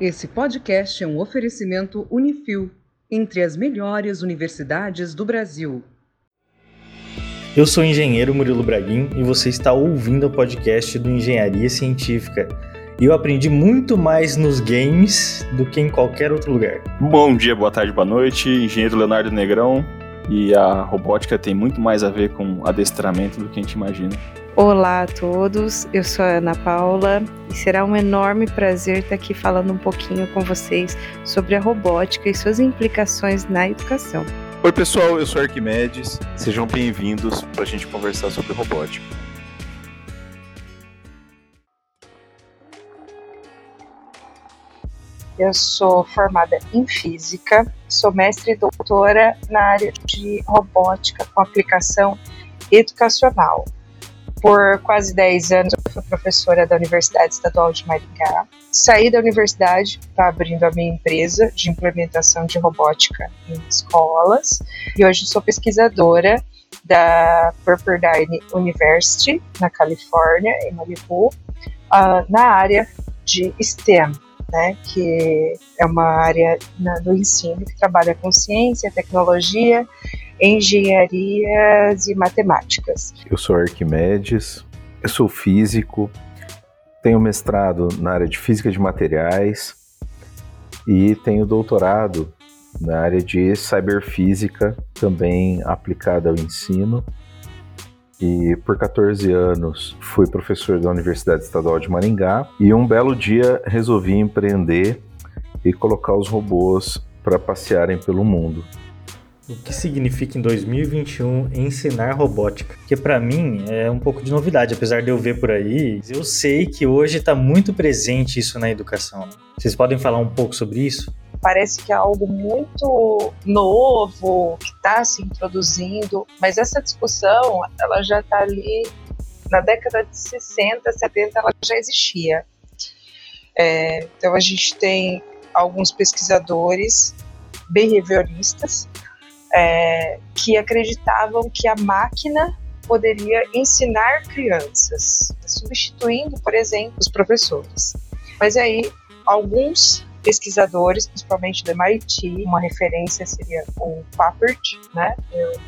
Esse podcast é um oferecimento Unifil, entre as melhores universidades do Brasil. Eu sou o engenheiro Murilo Braguin e você está ouvindo o podcast do Engenharia Científica. E eu aprendi muito mais nos games do que em qualquer outro lugar. Bom dia, boa tarde, boa noite. Engenheiro Leonardo Negrão. E a robótica tem muito mais a ver com adestramento do que a gente imagina. Olá a todos, eu sou a Ana Paula e será um enorme prazer estar aqui falando um pouquinho com vocês sobre a robótica e suas implicações na educação. Oi, pessoal, eu sou Arquimedes, sejam bem-vindos para a gente conversar sobre robótica. Eu sou formada em física, sou mestre e doutora na área de robótica com aplicação educacional. Por quase 10 anos eu fui professora da Universidade Estadual de Maringá. Saí da universidade, está abrindo a minha empresa de implementação de robótica em escolas e hoje sou pesquisadora da Pepperdine University, na Califórnia, em Malibu, uh, na área de STEM, né, que é uma área do ensino que trabalha com ciência, tecnologia engenharias e matemáticas. Eu sou Arquimedes, eu sou físico, tenho mestrado na área de física de materiais e tenho doutorado na área de cyberfísica, também aplicada ao ensino. E por 14 anos fui professor da Universidade Estadual de Maringá e um belo dia resolvi empreender e colocar os robôs para passearem pelo mundo o que significa em 2021 ensinar robótica. Porque para mim é um pouco de novidade, apesar de eu ver por aí, eu sei que hoje está muito presente isso na educação. Vocês podem falar um pouco sobre isso? Parece que é algo muito novo, que está se introduzindo, mas essa discussão ela já está ali na década de 60, 70, ela já existia. É, então a gente tem alguns pesquisadores behavioristas é, que acreditavam que a máquina poderia ensinar crianças, substituindo, por exemplo, os professores. Mas aí, alguns pesquisadores, principalmente do MIT, uma referência seria o Papert, né?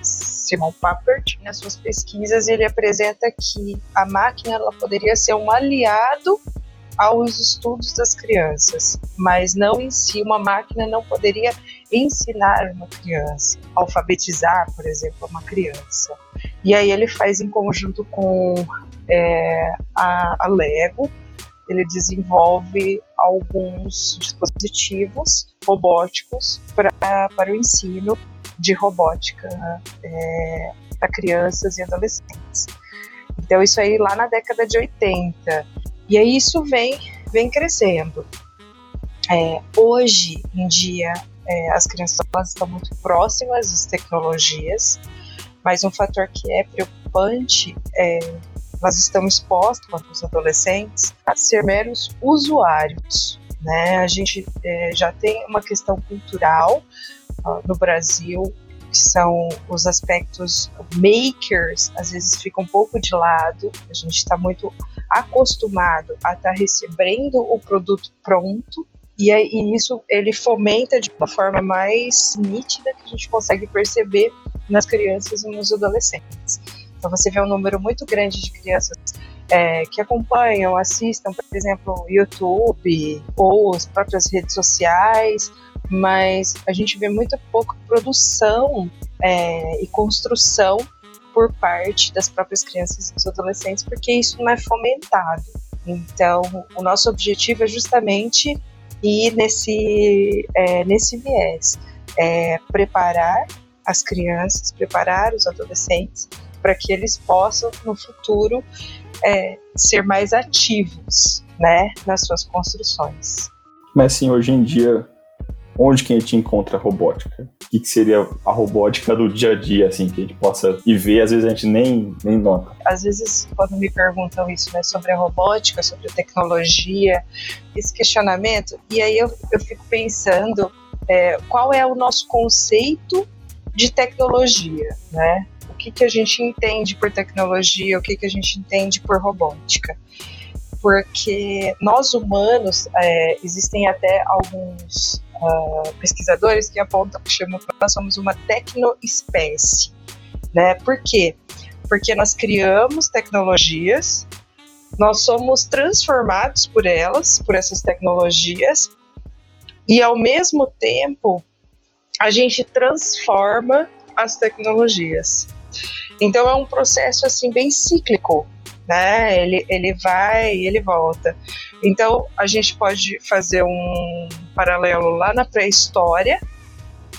Simon Papert. Nas suas pesquisas, ele apresenta que a máquina ela poderia ser um aliado aos estudos das crianças, mas não em si, uma máquina não poderia ensinar uma criança, alfabetizar, por exemplo, uma criança. E aí ele faz em conjunto com é, a, a Lego, ele desenvolve alguns dispositivos robóticos pra, para o ensino de robótica é, para crianças e adolescentes. Então, isso aí lá na década de 80. E aí isso vem, vem crescendo. É, hoje em dia, é, as crianças estão muito próximas das tecnologias, mas um fator que é preocupante é nós estamos expostos, os adolescentes, a ser meros usuários. Né? A gente é, já tem uma questão cultural uh, no Brasil que são os aspectos makers, às vezes fica um pouco de lado. A gente está muito acostumado a estar tá recebendo o produto pronto e, e isso ele fomenta de uma forma mais nítida que a gente consegue perceber nas crianças e nos adolescentes. Então você vê um número muito grande de crianças é, que acompanham, assistam, por exemplo, YouTube ou as próprias redes sociais, mas a gente vê muito pouco produção é, e construção por parte das próprias crianças e dos adolescentes, porque isso não é fomentado. Então, o nosso objetivo é justamente ir nesse, é, nesse viés, é, preparar as crianças, preparar os adolescentes para que eles possam, no futuro, é, ser mais ativos né, nas suas construções. Mas, assim, hoje em dia, onde que a gente encontra a robótica? O que, que seria a robótica do dia a dia, assim, que a gente possa ir ver, às vezes a gente nem, nem nota? Às vezes, quando me perguntam isso, né, sobre a robótica, sobre a tecnologia, esse questionamento, e aí eu, eu fico pensando é, qual é o nosso conceito de tecnologia, né? Que, que a gente entende por tecnologia, o que, que a gente entende por robótica. porque nós humanos, é, existem até alguns uh, pesquisadores que apontam que chamam que nós somos uma tecnoespécie. Né? Por quê? Porque nós criamos tecnologias, nós somos transformados por elas, por essas tecnologias, e ao mesmo tempo a gente transforma as tecnologias. Então é um processo assim bem cíclico, né? Ele, ele vai e ele volta. Então a gente pode fazer um paralelo lá na pré-história,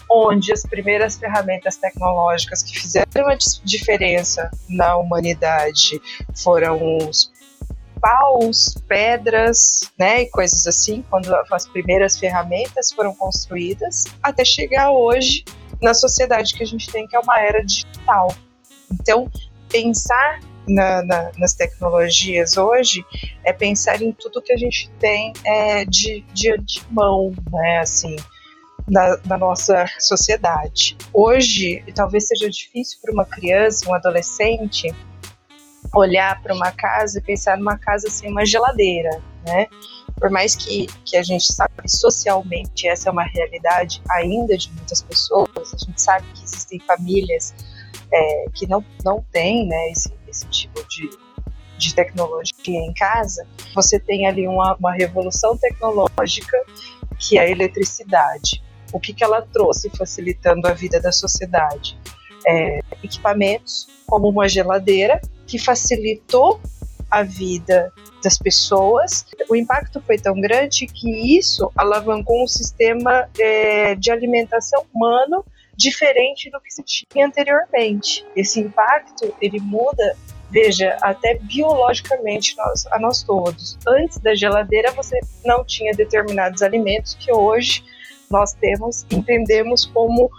onde as primeiras ferramentas tecnológicas que fizeram a diferença na humanidade foram os paus, pedras, né, e coisas assim, quando as primeiras ferramentas foram construídas, até chegar hoje na sociedade que a gente tem, que é uma era digital. Então, pensar na, na, nas tecnologias hoje é pensar em tudo que a gente tem é, de, de antemão, né, assim, na, na, nossa sociedade. Hoje, talvez seja difícil para uma criança, um adolescente, olhar para uma casa e pensar numa casa sem uma geladeira, né? Por mais que, que a gente sabe que socialmente essa é uma realidade ainda de muitas pessoas, a gente sabe que existem famílias é, que não, não têm né, esse, esse tipo de, de tecnologia em casa, você tem ali uma, uma revolução tecnológica que é a eletricidade. O que, que ela trouxe facilitando a vida da sociedade? É, equipamentos como uma geladeira que facilitou a vida das pessoas. O impacto foi tão grande que isso alavancou um sistema é, de alimentação humano diferente do que se tinha anteriormente. Esse impacto ele muda, veja, até biologicamente nós, a nós todos. Antes da geladeira você não tinha determinados alimentos que hoje nós temos, entendemos como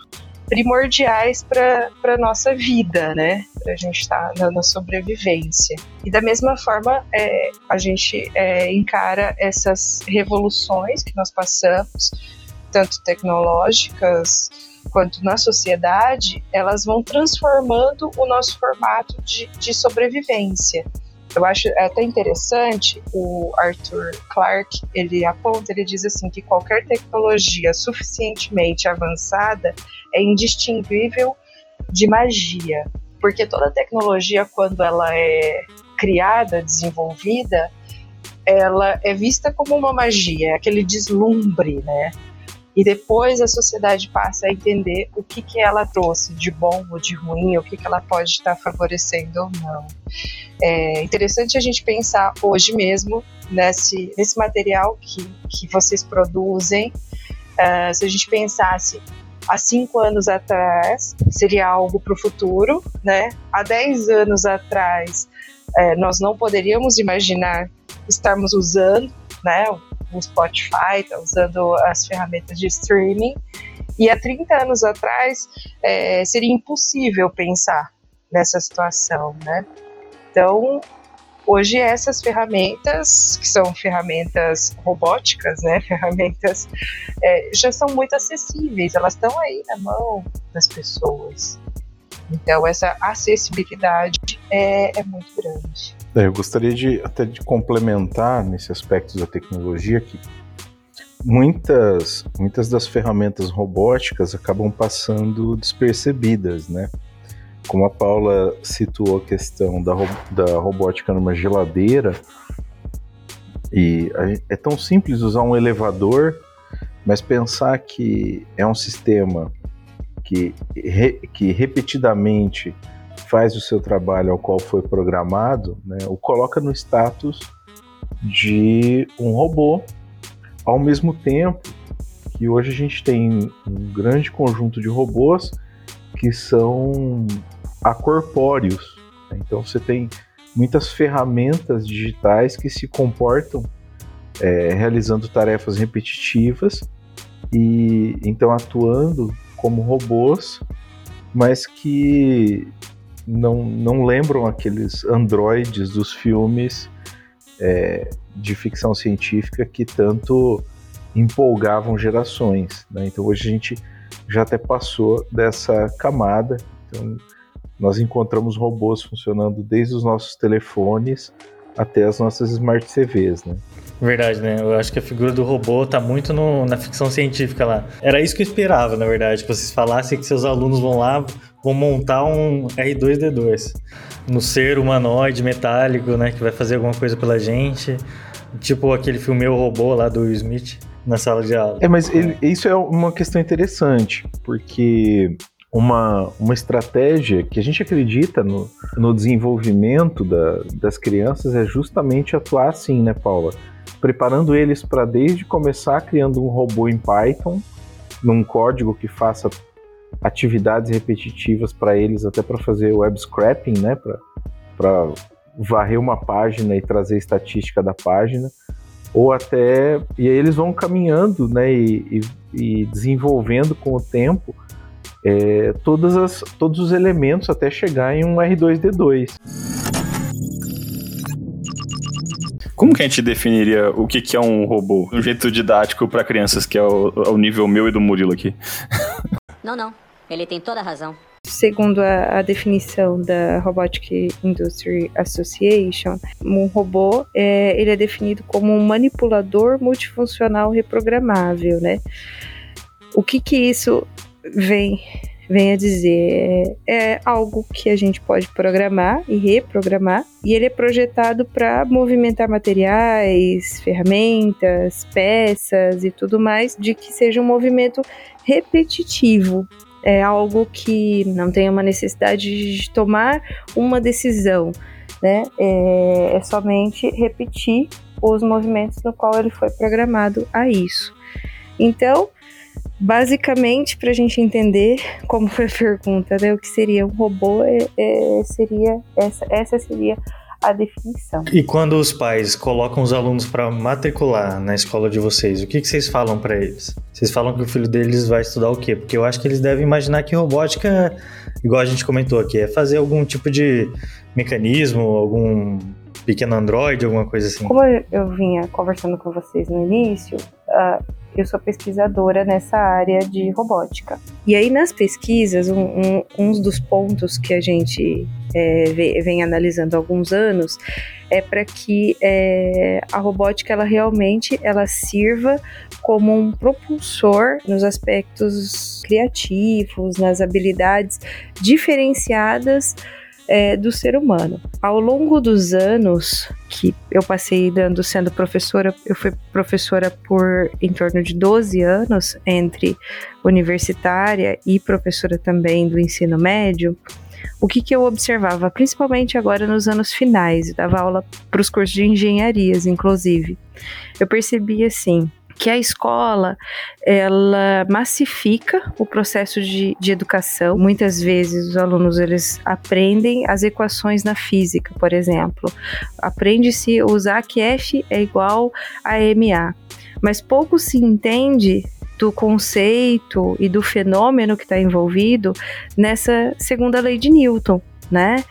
primordiais para a nossa vida, né? Para a gente estar tá na, na, sobrevivência. E da mesma forma, é, a gente é, encara essas revoluções que nós passamos, tanto tecnológicas quanto na sociedade, elas vão transformando o nosso formato de, de sobrevivência. Eu acho até interessante o Arthur Clarke, ele aponta, ele diz assim que qualquer tecnologia suficientemente avançada é indistinguível de magia, porque toda tecnologia quando ela é criada, desenvolvida, ela é vista como uma magia, é aquele deslumbre, né? E depois a sociedade passa a entender o que, que ela trouxe de bom ou de ruim, o que, que ela pode estar favorecendo ou não. É interessante a gente pensar hoje mesmo nesse, nesse material que, que vocês produzem. Uh, se a gente pensasse há cinco anos atrás, seria algo para o futuro, né? Há dez anos atrás, é, nós não poderíamos imaginar estarmos usando né, o Spotify, está usando as ferramentas de streaming. E há 30 anos atrás é, seria impossível pensar nessa situação, né? Então, hoje essas ferramentas, que são ferramentas robóticas, né, ferramentas, é, já são muito acessíveis, elas estão aí na mão das pessoas. Então, essa acessibilidade é, é muito grande. É, eu gostaria de até de complementar nesse aspecto da tecnologia que muitas, muitas das ferramentas robóticas acabam passando despercebidas, né? Como a Paula situou a questão da, da robótica numa geladeira, e é tão simples usar um elevador, mas pensar que é um sistema que, re, que repetidamente faz o seu trabalho ao qual foi programado, né, o coloca no status de um robô, ao mesmo tempo que hoje a gente tem um grande conjunto de robôs que são acorpóreos. Né? Então você tem muitas ferramentas digitais que se comportam é, realizando tarefas repetitivas e então atuando como robôs, mas que não, não lembram aqueles androides dos filmes é, de ficção científica que tanto empolgavam gerações. Né? Então hoje a gente já até passou dessa camada. Então, nós encontramos robôs funcionando desde os nossos telefones até as nossas Smart TVs, né? Verdade, né? Eu acho que a figura do robô tá muito no, na ficção científica lá. Era isso que eu esperava, na verdade, que vocês falassem que seus alunos vão lá, vão montar um R2D2 no ser humanoide metálico, né? Que vai fazer alguma coisa pela gente. Tipo aquele filme O Robô lá do Will Smith na sala de aula. É, mas ele, isso é uma questão interessante, porque uma, uma estratégia que a gente acredita no, no desenvolvimento da, das crianças é justamente atuar assim, né, Paula? preparando eles para desde começar criando um robô em Python, num código que faça atividades repetitivas para eles, até para fazer web scrapping, né, para varrer uma página e trazer estatística da página, ou até e aí eles vão caminhando, né, e, e, e desenvolvendo com o tempo é, todas as, todos os elementos até chegar em um R2D2. Como que a gente definiria o que, que é um robô? Um jeito didático para crianças, que é o, o, nível meu e do Murilo aqui. Não, não. Ele tem toda a razão. Segundo a, a, definição da Robotic Industry Association, um robô é, ele é definido como um manipulador multifuncional reprogramável, né? O que que isso vem vem a dizer é, é algo que a gente pode programar e reprogramar, e ele é projetado para movimentar materiais, ferramentas, peças e tudo mais, de que seja um movimento repetitivo. É algo que não tenha uma necessidade de tomar uma decisão, né? É, é somente repetir os movimentos no qual ele foi programado a isso. Então, Basicamente, para a gente entender como foi a pergunta, né, o que seria um robô, é, é, seria essa, essa seria a definição. E quando os pais colocam os alunos para matricular na escola de vocês, o que, que vocês falam para eles? Vocês falam que o filho deles vai estudar o quê? Porque eu acho que eles devem imaginar que robótica, igual a gente comentou aqui, é fazer algum tipo de mecanismo, algum pequeno androide, alguma coisa assim. Como eu vinha conversando com vocês no início, uh, eu sou pesquisadora nessa área de robótica. E aí, nas pesquisas, um, um, um dos pontos que a gente é, vem analisando há alguns anos é para que é, a robótica ela realmente ela sirva como um propulsor nos aspectos criativos, nas habilidades diferenciadas é, do ser humano. Ao longo dos anos que eu passei dando sendo professora, eu fui professora por em torno de 12 anos, entre universitária e professora também do ensino médio. O que, que eu observava, principalmente agora nos anos finais, dava aula para os cursos de engenharias, inclusive. Eu percebi assim, que a escola ela massifica o processo de, de educação. Muitas vezes os alunos eles aprendem as equações na física, por exemplo. Aprende-se usar que F é igual a MA, mas pouco se entende do conceito e do fenômeno que está envolvido nessa segunda lei de Newton, né?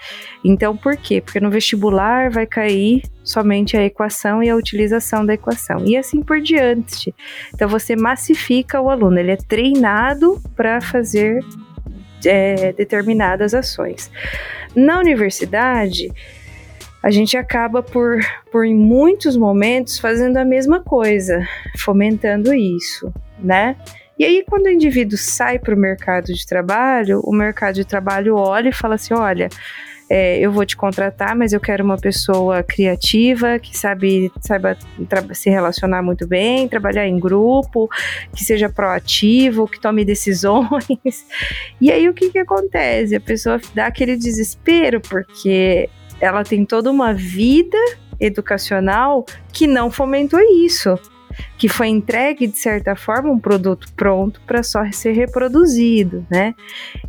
Então, por quê? Porque no vestibular vai cair somente a equação e a utilização da equação, e assim por diante. Então, você massifica o aluno, ele é treinado para fazer é, determinadas ações. Na universidade, a gente acaba por, por, em muitos momentos, fazendo a mesma coisa, fomentando isso, né? E aí, quando o indivíduo sai para o mercado de trabalho, o mercado de trabalho olha e fala assim: olha, é, eu vou te contratar, mas eu quero uma pessoa criativa, que sabe, saiba se relacionar muito bem, trabalhar em grupo, que seja proativo, que tome decisões. E aí o que, que acontece? A pessoa dá aquele desespero, porque ela tem toda uma vida educacional que não fomentou isso que foi entregue de certa forma um produto pronto para só ser reproduzido, né?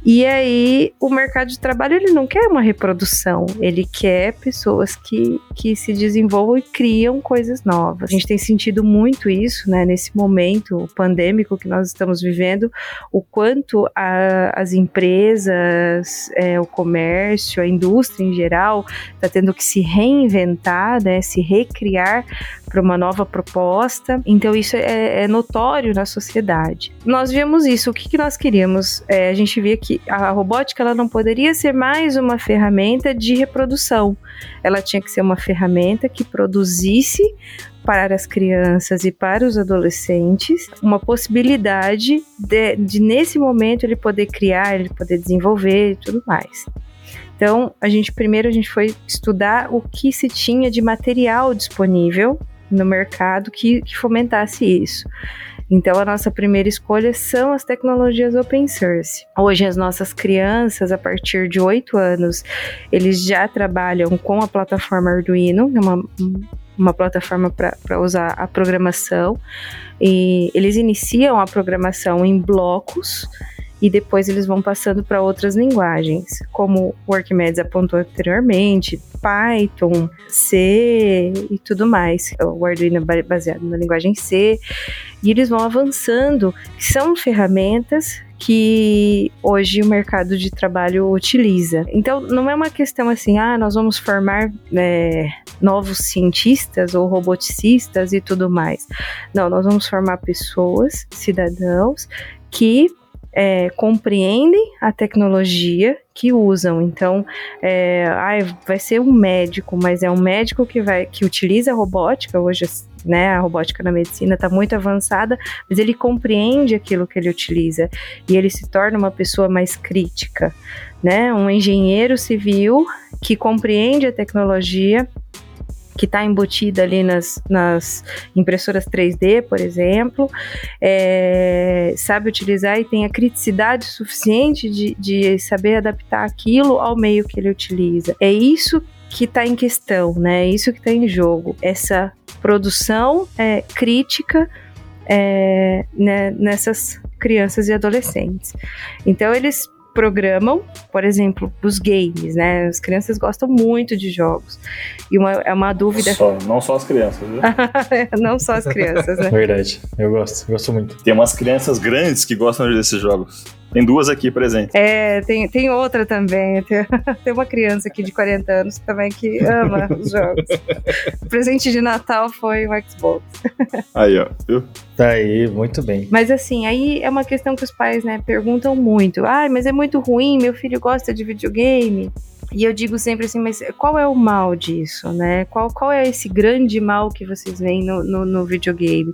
E aí o mercado de trabalho ele não quer uma reprodução, ele quer pessoas que, que se desenvolvam e criam coisas novas. A gente tem sentido muito isso, né? Nesse momento pandêmico que nós estamos vivendo, o quanto a, as empresas, é, o comércio, a indústria em geral está tendo que se reinventar, né? Se recriar para uma nova proposta. Então isso é, é notório na sociedade. Nós vimos isso. O que, que nós queríamos? É, a gente via que a robótica ela não poderia ser mais uma ferramenta de reprodução. Ela tinha que ser uma ferramenta que produzisse para as crianças e para os adolescentes uma possibilidade de, de, nesse momento ele poder criar, ele poder desenvolver e tudo mais. Então, a gente primeiro a gente foi estudar o que se tinha de material disponível no mercado que, que fomentasse isso. Então, a nossa primeira escolha são as tecnologias open source. Hoje, as nossas crianças, a partir de 8 anos, eles já trabalham com a plataforma Arduino, é uma, uma plataforma para usar a programação. E eles iniciam a programação em blocos e depois eles vão passando para outras linguagens, como o Arquimedes apontou anteriormente, Python, C e tudo mais. O Arduino é baseado na linguagem C, e eles vão avançando, são ferramentas que hoje o mercado de trabalho utiliza. Então, não é uma questão assim, ah, nós vamos formar é, novos cientistas ou roboticistas e tudo mais. Não, nós vamos formar pessoas, cidadãos, que é, compreendem a tecnologia que usam. Então, é, ai, vai ser um médico, mas é um médico que vai que utiliza a robótica hoje. Né, a robótica na medicina está muito avançada, mas ele compreende aquilo que ele utiliza e ele se torna uma pessoa mais crítica, né? Um engenheiro civil que compreende a tecnologia que está embutida ali nas, nas impressoras 3D, por exemplo, é, sabe utilizar e tem a criticidade suficiente de, de saber adaptar aquilo ao meio que ele utiliza. É isso que está em questão, né? É isso que está em jogo. Essa produção é, crítica é, né, nessas crianças e adolescentes. Então eles programam, por exemplo, os games, né? As crianças gostam muito de jogos. E uma, é uma dúvida. Só, não só as crianças, viu? não só as crianças, né? Verdade, eu gosto, eu gosto muito. Tem umas crianças grandes que gostam desses jogos. Tem duas aqui presentes. É, tem, tem outra também. Tem, tem uma criança aqui de 40 anos também que ama os jogos. O presente de Natal foi o Xbox. Aí, ó, viu? Tá aí, muito bem. Mas assim, aí é uma questão que os pais, né, perguntam muito. Ah, mas é muito ruim, meu filho gosta de videogame. E eu digo sempre assim, mas qual é o mal disso, né? Qual, qual é esse grande mal que vocês veem no, no, no videogame?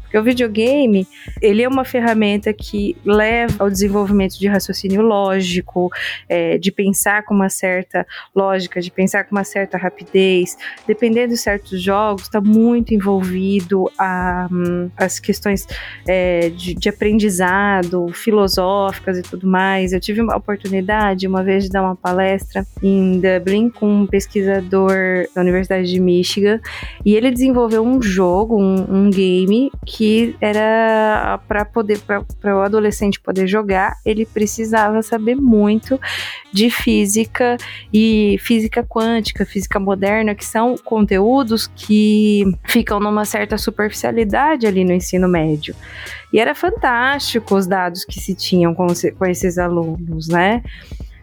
Porque o videogame, ele é uma ferramenta que leva ao desenvolvimento de raciocínio lógico, é, de pensar com uma certa lógica, de pensar com uma certa rapidez. Dependendo de certos jogos, está muito envolvido a, um, as questões é, de, de aprendizado, filosóficas e tudo mais. Eu tive uma oportunidade uma vez de dar uma palestra em Dublin com um pesquisador da Universidade de Michigan e ele desenvolveu um jogo, um, um game que era para poder para o adolescente poder jogar, ele precisava saber muito de física e física quântica, física moderna, que são conteúdos que ficam numa certa superficialidade ali no ensino médio. E era fantástico os dados que se tinham com, com esses alunos, né?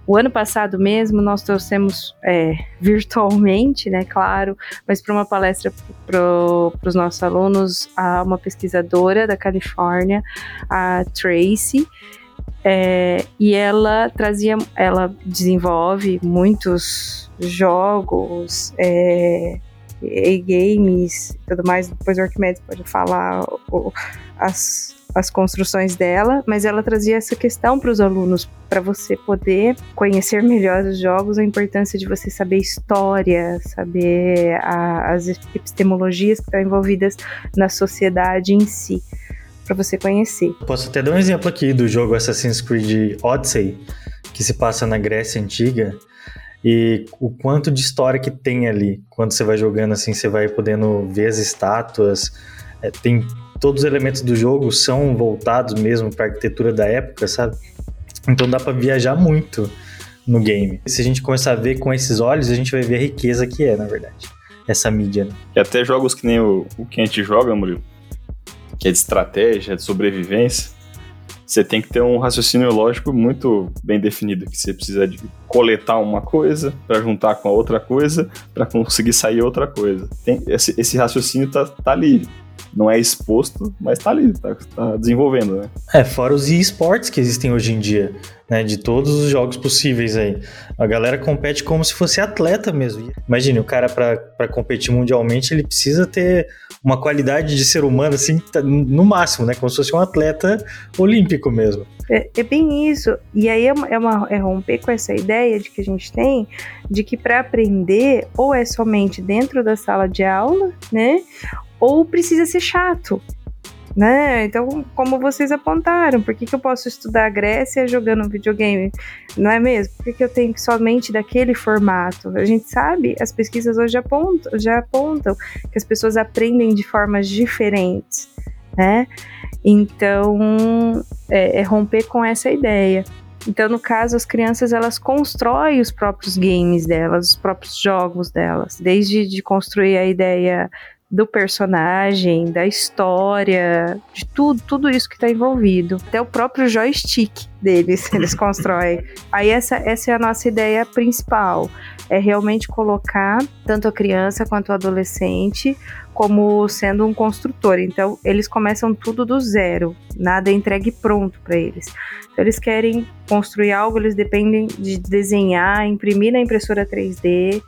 O ano passado mesmo nós trouxemos é, virtualmente, né, claro, mas para uma palestra para os nossos alunos, a uma pesquisadora da Califórnia, a Tracy, é, e ela trazia, ela desenvolve muitos jogos, é, e games tudo mais. Depois o Arquimedes pode falar o, as as construções dela, mas ela trazia essa questão para os alunos, para você poder conhecer melhor os jogos, a importância de você saber história, saber a, as epistemologias que estão envolvidas na sociedade em si, para você conhecer. Posso até dar um exemplo aqui do jogo Assassin's Creed Odyssey, que se passa na Grécia Antiga e o quanto de história que tem ali. Quando você vai jogando assim, você vai podendo ver as estátuas. É, tem todos os elementos do jogo são voltados mesmo para a arquitetura da época, sabe? Então dá para viajar muito no game. Se a gente começar a ver com esses olhos, a gente vai ver a riqueza que é, na verdade, essa mídia. Né? E até jogos que nem o, o que a gente joga, Murilo, que é de estratégia, de sobrevivência, você tem que ter um raciocínio lógico muito bem definido, que você precisa de coletar uma coisa para juntar com a outra coisa para conseguir sair outra coisa. Tem, esse, esse raciocínio tá, tá ali não é exposto, mas tá ali, tá, tá desenvolvendo, né? É, fora os esportes que existem hoje em dia, né? De todos os jogos possíveis aí. A galera compete como se fosse atleta mesmo. Imagine, o cara para competir mundialmente, ele precisa ter uma qualidade de ser humano, assim, tá no máximo, né? Como se fosse um atleta olímpico mesmo. É, é bem isso. E aí é, uma, é, uma, é romper com essa ideia de que a gente tem de que para aprender ou é somente dentro da sala de aula, né? Ou precisa ser chato. Né? Então, como vocês apontaram, por que, que eu posso estudar a Grécia jogando videogame? Não é mesmo? Por que, que eu tenho que somente daquele formato? A gente sabe, as pesquisas hoje apontam, já apontam que as pessoas aprendem de formas diferentes, né? Então, é, é romper com essa ideia. Então, no caso, as crianças elas constroem os próprios games delas, os próprios jogos delas, desde de construir a ideia do personagem, da história, de tudo, tudo isso que está envolvido. Até o próprio joystick deles, eles constroem. Aí essa, essa é a nossa ideia principal, é realmente colocar tanto a criança quanto o adolescente como sendo um construtor. Então, eles começam tudo do zero, nada é entregue pronto para eles. Então, eles querem construir algo, eles dependem de desenhar, imprimir na impressora 3D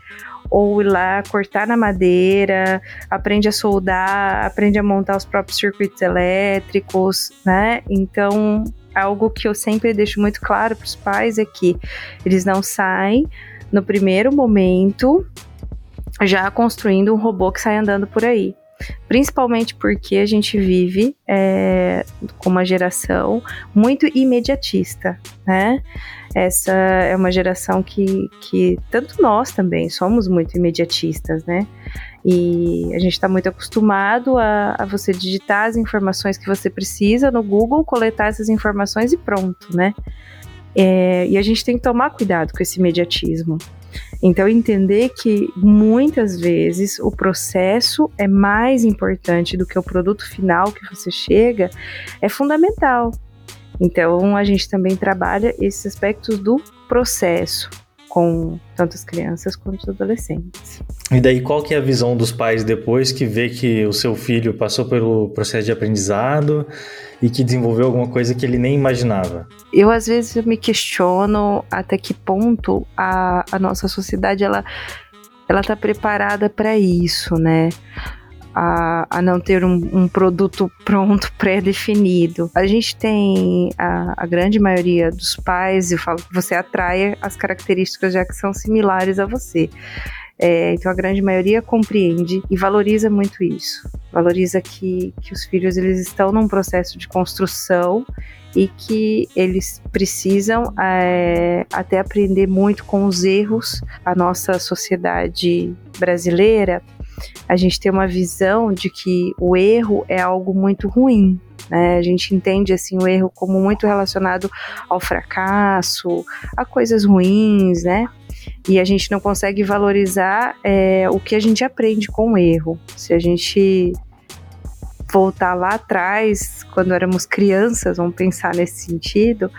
ou ir lá cortar na madeira, aprende a soldar, aprende a montar os próprios circuitos elétricos, né? Então, algo que eu sempre deixo muito claro para os pais é que eles não saem no primeiro momento já construindo um robô que sai andando por aí. Principalmente porque a gente vive é, com uma geração muito imediatista, né? Essa é uma geração que, que tanto nós também somos muito imediatistas, né? E a gente está muito acostumado a, a, você digitar as informações que você precisa no Google, coletar essas informações e pronto, né? É, e a gente tem que tomar cuidado com esse imediatismo. Então, entender que muitas vezes o processo é mais importante do que o produto final que você chega é fundamental. Então, a gente também trabalha esses aspectos do processo com tanto as crianças quanto os adolescentes. E daí, qual que é a visão dos pais depois que vê que o seu filho passou pelo processo de aprendizado e que desenvolveu alguma coisa que ele nem imaginava? Eu, às vezes, me questiono até que ponto a, a nossa sociedade, ela ela está preparada para isso, né? A, a não ter um, um produto pronto, pré-definido. A gente tem a, a, grande maioria dos pais, eu falo que você atrai as características já que são similares a você. É, então a grande maioria compreende e valoriza muito isso. Valoriza que, que os filhos eles estão num processo de construção e que eles precisam é, até aprender muito com os erros. A nossa sociedade brasileira a gente tem uma visão de que o erro é algo muito ruim. Né? A gente entende assim o erro como muito relacionado ao fracasso, a coisas ruins, né? E a gente não consegue valorizar é, o que a gente aprende com o erro. Se a gente voltar lá atrás, quando éramos crianças, vamos pensar nesse sentido,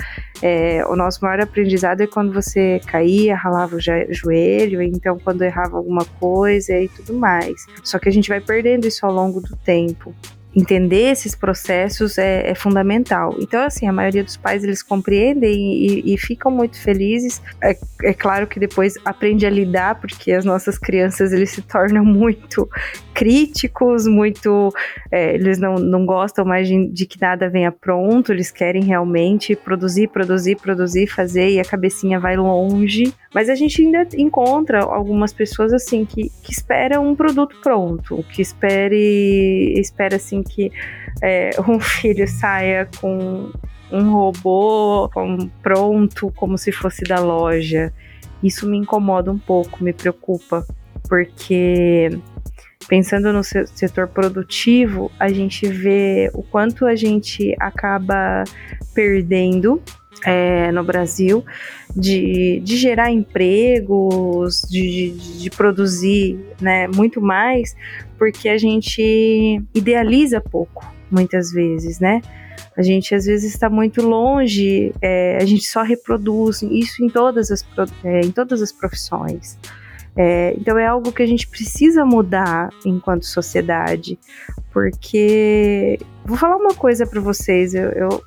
é, o nosso maior aprendizado é quando você caía, ralava o joelho, então quando errava alguma coisa e tudo mais. Só que a gente vai perdendo isso ao longo do tempo entender esses processos é, é, fundamental. Então, assim, a maioria dos pais eles compreendem e, e ficam muito felizes. É, é, claro que depois aprende a lidar, porque as nossas crianças eles se tornam muito críticos, muito. É, eles não, não gostam mais de, de, que nada venha pronto, eles querem realmente produzir, produzir, produzir, fazer e a cabecinha vai longe. Mas a gente ainda encontra algumas pessoas assim que, que esperam um produto pronto, que espere, espera assim que é, um filho saia com um robô com, pronto, como se fosse da loja. Isso me incomoda um pouco, me preocupa, porque pensando no setor produtivo, a gente vê o quanto a gente acaba perdendo é, no Brasil de, de gerar empregos, de, de, de, produzir né, muito mais, porque a gente idealiza pouco, muitas vezes, né? A gente às vezes está muito longe, é, a gente só reproduz isso em todas as, é, em todas as profissões. É, então é algo que a gente precisa mudar enquanto sociedade, porque vou falar uma coisa para vocês. Eu, eu,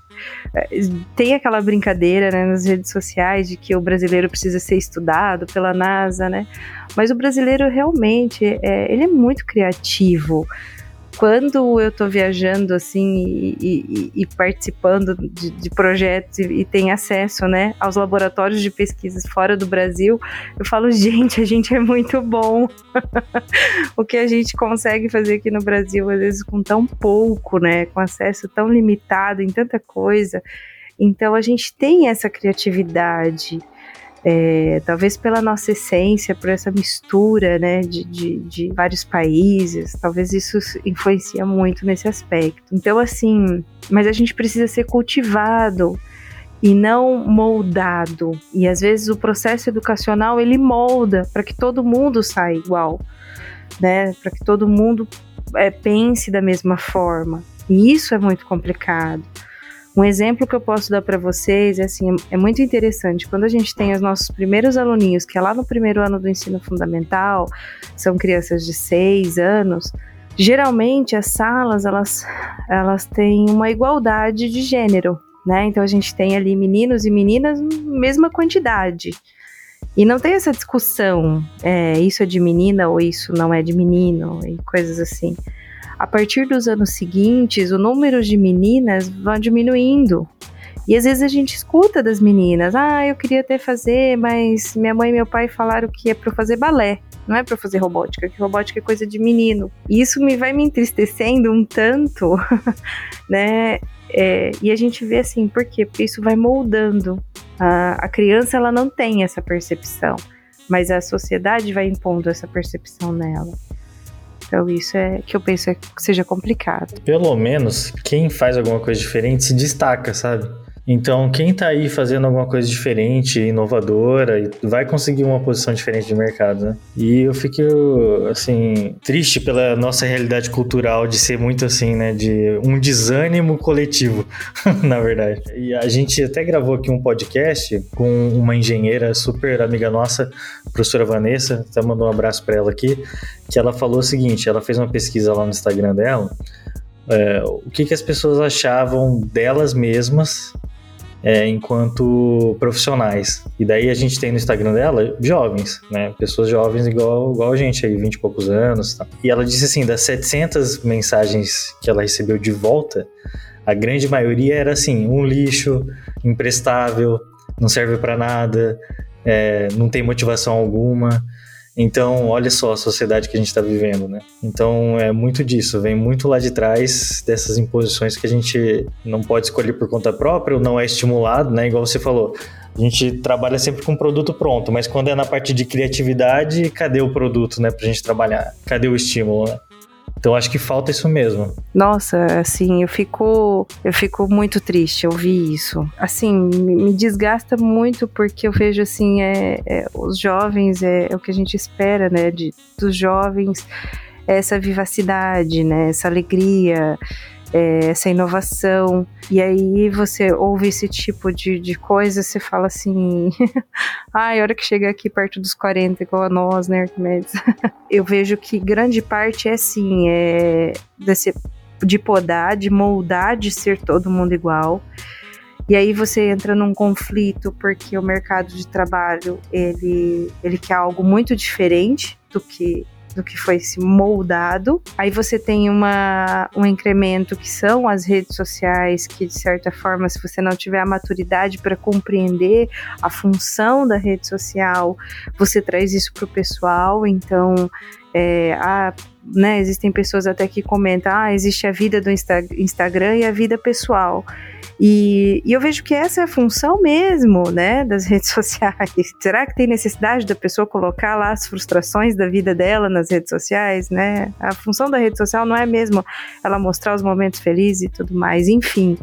tem aquela brincadeira né, nas redes sociais de que o brasileiro precisa ser estudado pela NASA, né? Mas o brasileiro realmente é, ele é muito criativo quando eu estou viajando assim e, e, e participando de, de projetos e, e tem acesso, né, aos laboratórios de pesquisas fora do Brasil, eu falo, gente, a gente é muito bom. o que a gente consegue fazer aqui no Brasil, às vezes com tão pouco, né, com acesso tão limitado em tanta coisa. Então a gente tem essa criatividade é, talvez pela nossa essência, por essa mistura né, de, de, de, vários países, talvez isso influencia muito nesse aspecto. Então, assim, mas a gente precisa ser cultivado e não moldado. E às vezes o processo educacional ele molda para que todo mundo saia igual, né? Para que todo mundo é, pense da mesma forma. E isso é muito complicado. Um exemplo que eu posso dar para vocês é assim, é muito interessante. Quando a gente tem os nossos primeiros aluninhos, que é lá no primeiro ano do ensino fundamental, são crianças de seis anos, geralmente as salas elas, elas têm uma igualdade de gênero, né? Então a gente tem ali meninos e meninas mesma quantidade. E não tem essa discussão, é, isso é de menina ou isso não é de menino e coisas assim a partir dos anos seguintes, o número de meninas vai diminuindo. E às vezes a gente escuta das meninas: ah, eu queria até fazer, mas minha mãe e meu pai falaram que é para fazer balé, não é para fazer robótica, que robótica é coisa de menino. E isso me vai me entristecendo um tanto, né? É, e a gente vê assim, por quê? Porque isso vai moldando. A, a criança ela não tem essa percepção, mas a sociedade vai impondo essa percepção nela. Então isso é que eu penso é que seja complicado. Pelo menos quem faz alguma coisa diferente se destaca, sabe? Então, quem está aí fazendo alguma coisa diferente, inovadora, vai conseguir uma posição diferente de mercado, né? E eu fico, assim, triste pela nossa realidade cultural de ser muito assim, né? De um desânimo coletivo, na verdade. E a gente até gravou aqui um podcast com uma engenheira super amiga nossa, professora Vanessa, até mandou um abraço para ela aqui, que ela falou o seguinte: ela fez uma pesquisa lá no Instagram dela. É, o que, que as pessoas achavam delas mesmas é, enquanto profissionais. E daí a gente tem no Instagram dela jovens, né? Pessoas jovens igual, igual a gente aí, 20 e poucos anos. Tá? E ela disse assim, das 700 mensagens que ela recebeu de volta, a grande maioria era assim, um lixo, imprestável, não serve para nada, é, não tem motivação alguma. Então, olha só a sociedade que a gente está vivendo, né? Então, é muito disso, vem muito lá de trás dessas imposições que a gente não pode escolher por conta própria ou não é estimulado, né? Igual você falou, a gente trabalha sempre com produto pronto, mas quando é na parte de criatividade, cadê o produto, né, pra gente trabalhar? Cadê o estímulo, né? Então acho que falta isso mesmo. Nossa, assim, eu fico, eu fico muito triste ouvir isso. Assim, me desgasta muito porque eu vejo assim, é, é os jovens é, é, o que a gente espera, né, de, dos jovens, essa vivacidade, né, essa alegria é, essa inovação. E aí você ouve esse tipo de, de coisa, você fala assim, ai, a hora que chega aqui perto dos 40, igual a nós, né, Arquimedes? Eu vejo que grande parte é assim, é desse, de podar, de moldar, de ser todo mundo igual. E aí você entra num conflito porque o mercado de trabalho ele, ele quer algo muito diferente do que do que foi se moldado. Aí você tem uma, um incremento que são as redes sociais, que de certa forma, se você não tiver a maturidade para compreender a função da rede social, você traz isso para o pessoal. Então, é, a, né, existem pessoas até que comentam: ah, existe a vida do Insta Instagram e a vida pessoal. E, e, eu vejo que essa é a função mesmo, né, das redes sociais. Será que tem necessidade da pessoa colocar lá as frustrações da vida dela nas redes sociais, né? A função da rede social não é mesmo ela mostrar os momentos felizes e tudo mais, enfim.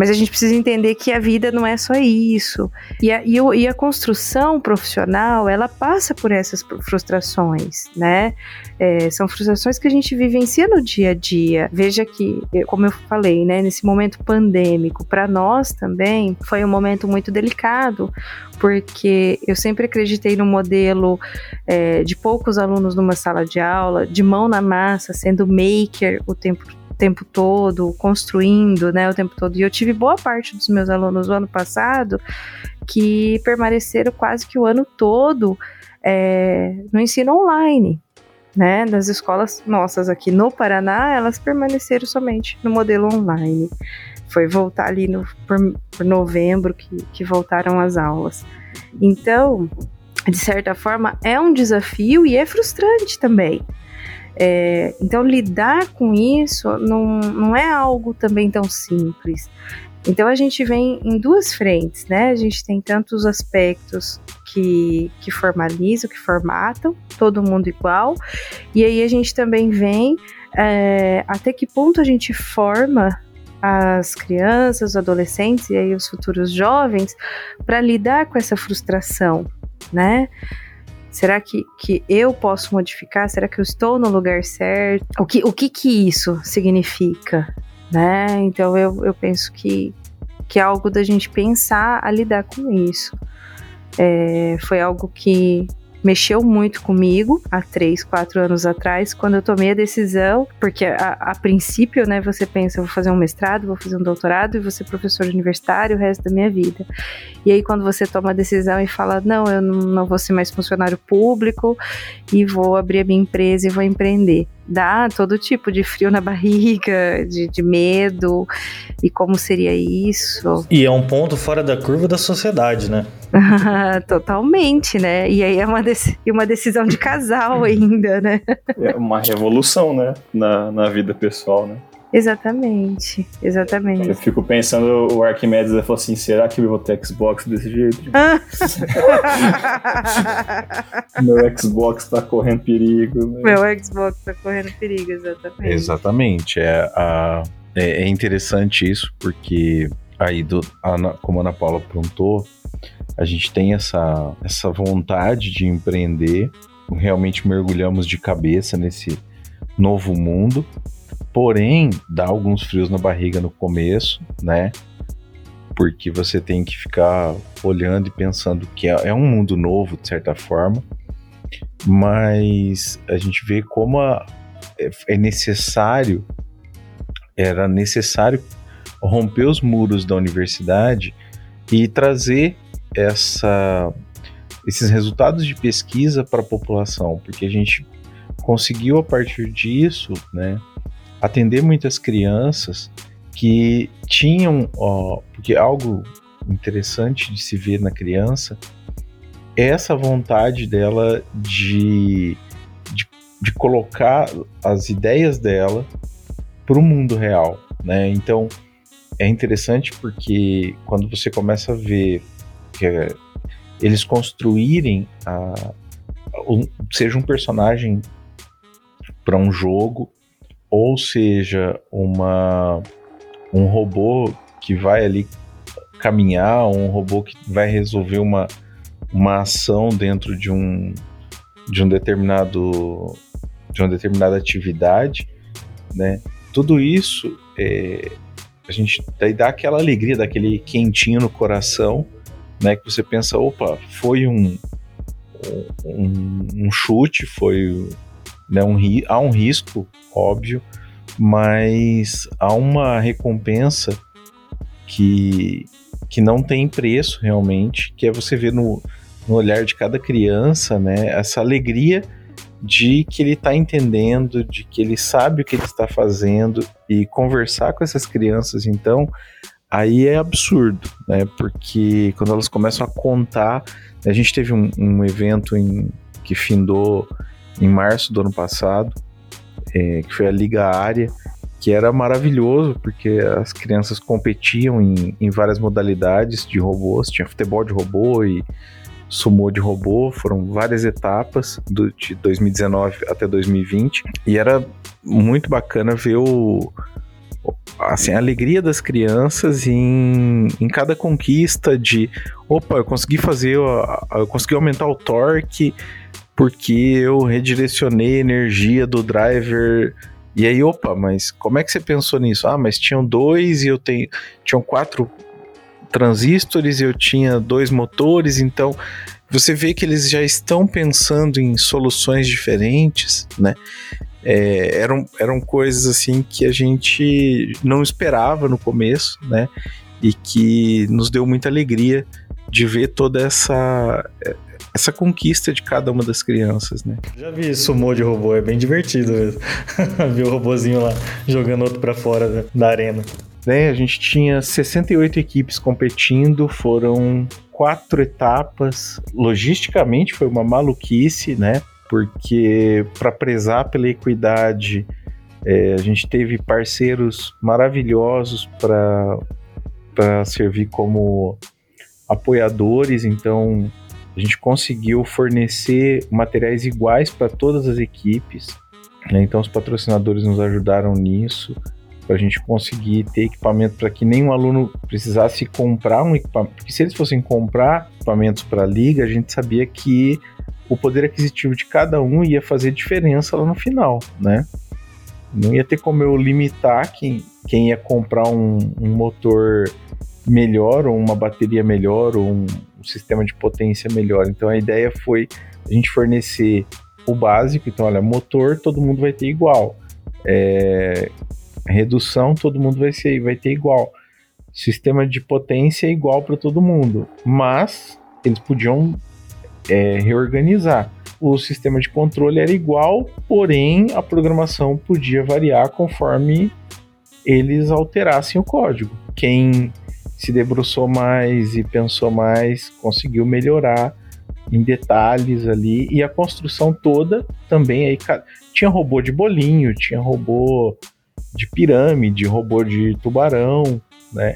Mas a gente precisa entender que a vida não é só isso. E a, e, e a construção profissional, ela passa por essas frustrações, né? É, são frustrações que a gente vivencia no dia a dia. Veja que, como eu falei, né, nesse momento pandêmico, para nós também foi um momento muito delicado, porque eu sempre acreditei no modelo é, de poucos alunos numa sala de aula, de mão na massa, sendo maker o tempo tempo todo, construindo, né, o tempo todo. E eu tive boa parte dos meus alunos no ano passado que permaneceram quase que o ano todo é, no ensino online. Né, das escolas nossas aqui no Paraná, elas permaneceram somente no modelo online. Foi voltar ali no, por, por novembro que, que voltaram as aulas. Então, de certa forma, é um desafio e é frustrante também. É, então, lidar com isso não, não é algo também tão simples. Então, a gente vem em duas frentes, né? A gente tem tantos aspectos que, que formalizam, que formatam, todo mundo igual, e aí a gente também vem é, até que ponto a gente forma as crianças, os adolescentes e aí os futuros jovens para lidar com essa frustração, né? Será que, que eu posso modificar? Será que eu estou no lugar certo? O que, o que, que isso significa? Né? Então eu, eu penso que, que é algo da gente pensar a lidar com isso. É, foi algo que mexeu muito comigo há três, quatro anos atrás, quando eu tomei a decisão, porque a, a, princípio, né, você pensa, vou fazer um mestrado, vou fazer um doutorado e vou ser professor universitário o resto da minha vida. E aí, quando você toma a decisão e fala, não, eu não, vou ser mais funcionário público e vou abrir a minha empresa e vou empreender dá todo tipo de frio na barriga, de, de, medo, e como seria isso. E é um ponto fora da curva da sociedade, né? Totalmente, né? E aí é uma, uma decisão de casal ainda, né? É uma revolução, né? Na, na vida pessoal, né? Exatamente, exatamente. Eu fico pensando, o Arquimedes falou assim, será que eu vou ter Xbox desse jeito? Meu Xbox tá correndo perigo. Né? Meu Xbox tá correndo perigo, exatamente. Exatamente, é, a, é, é interessante isso, porque aí, do, a, como a Ana Paula apontou, a gente tem essa, essa vontade de empreender, realmente mergulhamos de cabeça nesse novo mundo, Porém, dá alguns frios na barriga no começo, né? Porque você tem que ficar olhando e pensando que é, é um mundo novo, de certa forma, mas a gente vê como a, é, é necessário, era necessário romper os muros da universidade e trazer essa, esses resultados de pesquisa para a população, porque a gente conseguiu a partir disso, né, atender muitas crianças que tinham, ó, porque algo interessante de se ver na criança é essa vontade dela de, de, de colocar as ideias dela para o mundo real, né? Então é interessante porque quando você começa a ver que é, eles construírem a, um, seja um personagem para um jogo ou seja uma um robô que vai ali caminhar, um robô que vai resolver uma, uma ação dentro de um de um determinado de uma determinada atividade, né? Tudo isso é, a gente dá aquela alegria, daquele quentinho no coração, né? Que você pensa, opa, foi um um, um chute, foi né, um, há um risco óbvio, mas há uma recompensa que, que não tem preço realmente, que é você ver no, no olhar de cada criança, né, essa alegria de que ele está entendendo, de que ele sabe o que ele está fazendo e conversar com essas crianças, então, aí é absurdo, né? Porque quando elas começam a contar, a gente teve um, um evento em, que findou em março do ano passado, é, que foi a Liga Área, que era maravilhoso, porque as crianças competiam em, em várias modalidades de robôs, tinha futebol de robô e sumô de robô, foram várias etapas do, de 2019 até 2020, e era muito bacana ver o, assim, a alegria das crianças em, em cada conquista de opa, eu consegui fazer, eu consegui aumentar o torque porque eu redirecionei a energia do driver. E aí, opa, mas como é que você pensou nisso? Ah, mas tinham dois e eu tenho. Tinham quatro transistores e eu tinha dois motores, então você vê que eles já estão pensando em soluções diferentes, né? É, eram, eram coisas assim que a gente não esperava no começo, né? E que nos deu muita alegria de ver toda essa essa conquista de cada uma das crianças, né? Já vi sumô de robô, é bem divertido mesmo. ver o robôzinho lá jogando outro para fora da arena. Né, a gente tinha 68 equipes competindo, foram quatro etapas. Logisticamente foi uma maluquice, né? porque para prezar pela equidade, é, a gente teve parceiros maravilhosos para servir como apoiadores, então a gente conseguiu fornecer materiais iguais para todas as equipes. Né? Então os patrocinadores nos ajudaram nisso para a gente conseguir ter equipamento para que nenhum aluno precisasse comprar um equipamento. Porque se eles fossem comprar equipamentos para a liga, a gente sabia que o poder aquisitivo de cada um ia fazer diferença lá no final, né? Não ia ter como eu limitar quem, quem ia comprar um, um motor melhor, ou uma bateria melhor, ou um, sistema de potência melhor. Então a ideia foi a gente fornecer o básico. Então, olha, motor todo mundo vai ter igual. É, redução todo mundo vai, ser, vai ter igual. Sistema de potência é igual para todo mundo. Mas eles podiam é, reorganizar. O sistema de controle era igual, porém a programação podia variar conforme eles alterassem o código. Quem se debruçou mais e pensou mais conseguiu melhorar em detalhes ali e a construção toda também aí tinha robô de bolinho, tinha robô de pirâmide, robô de tubarão, né?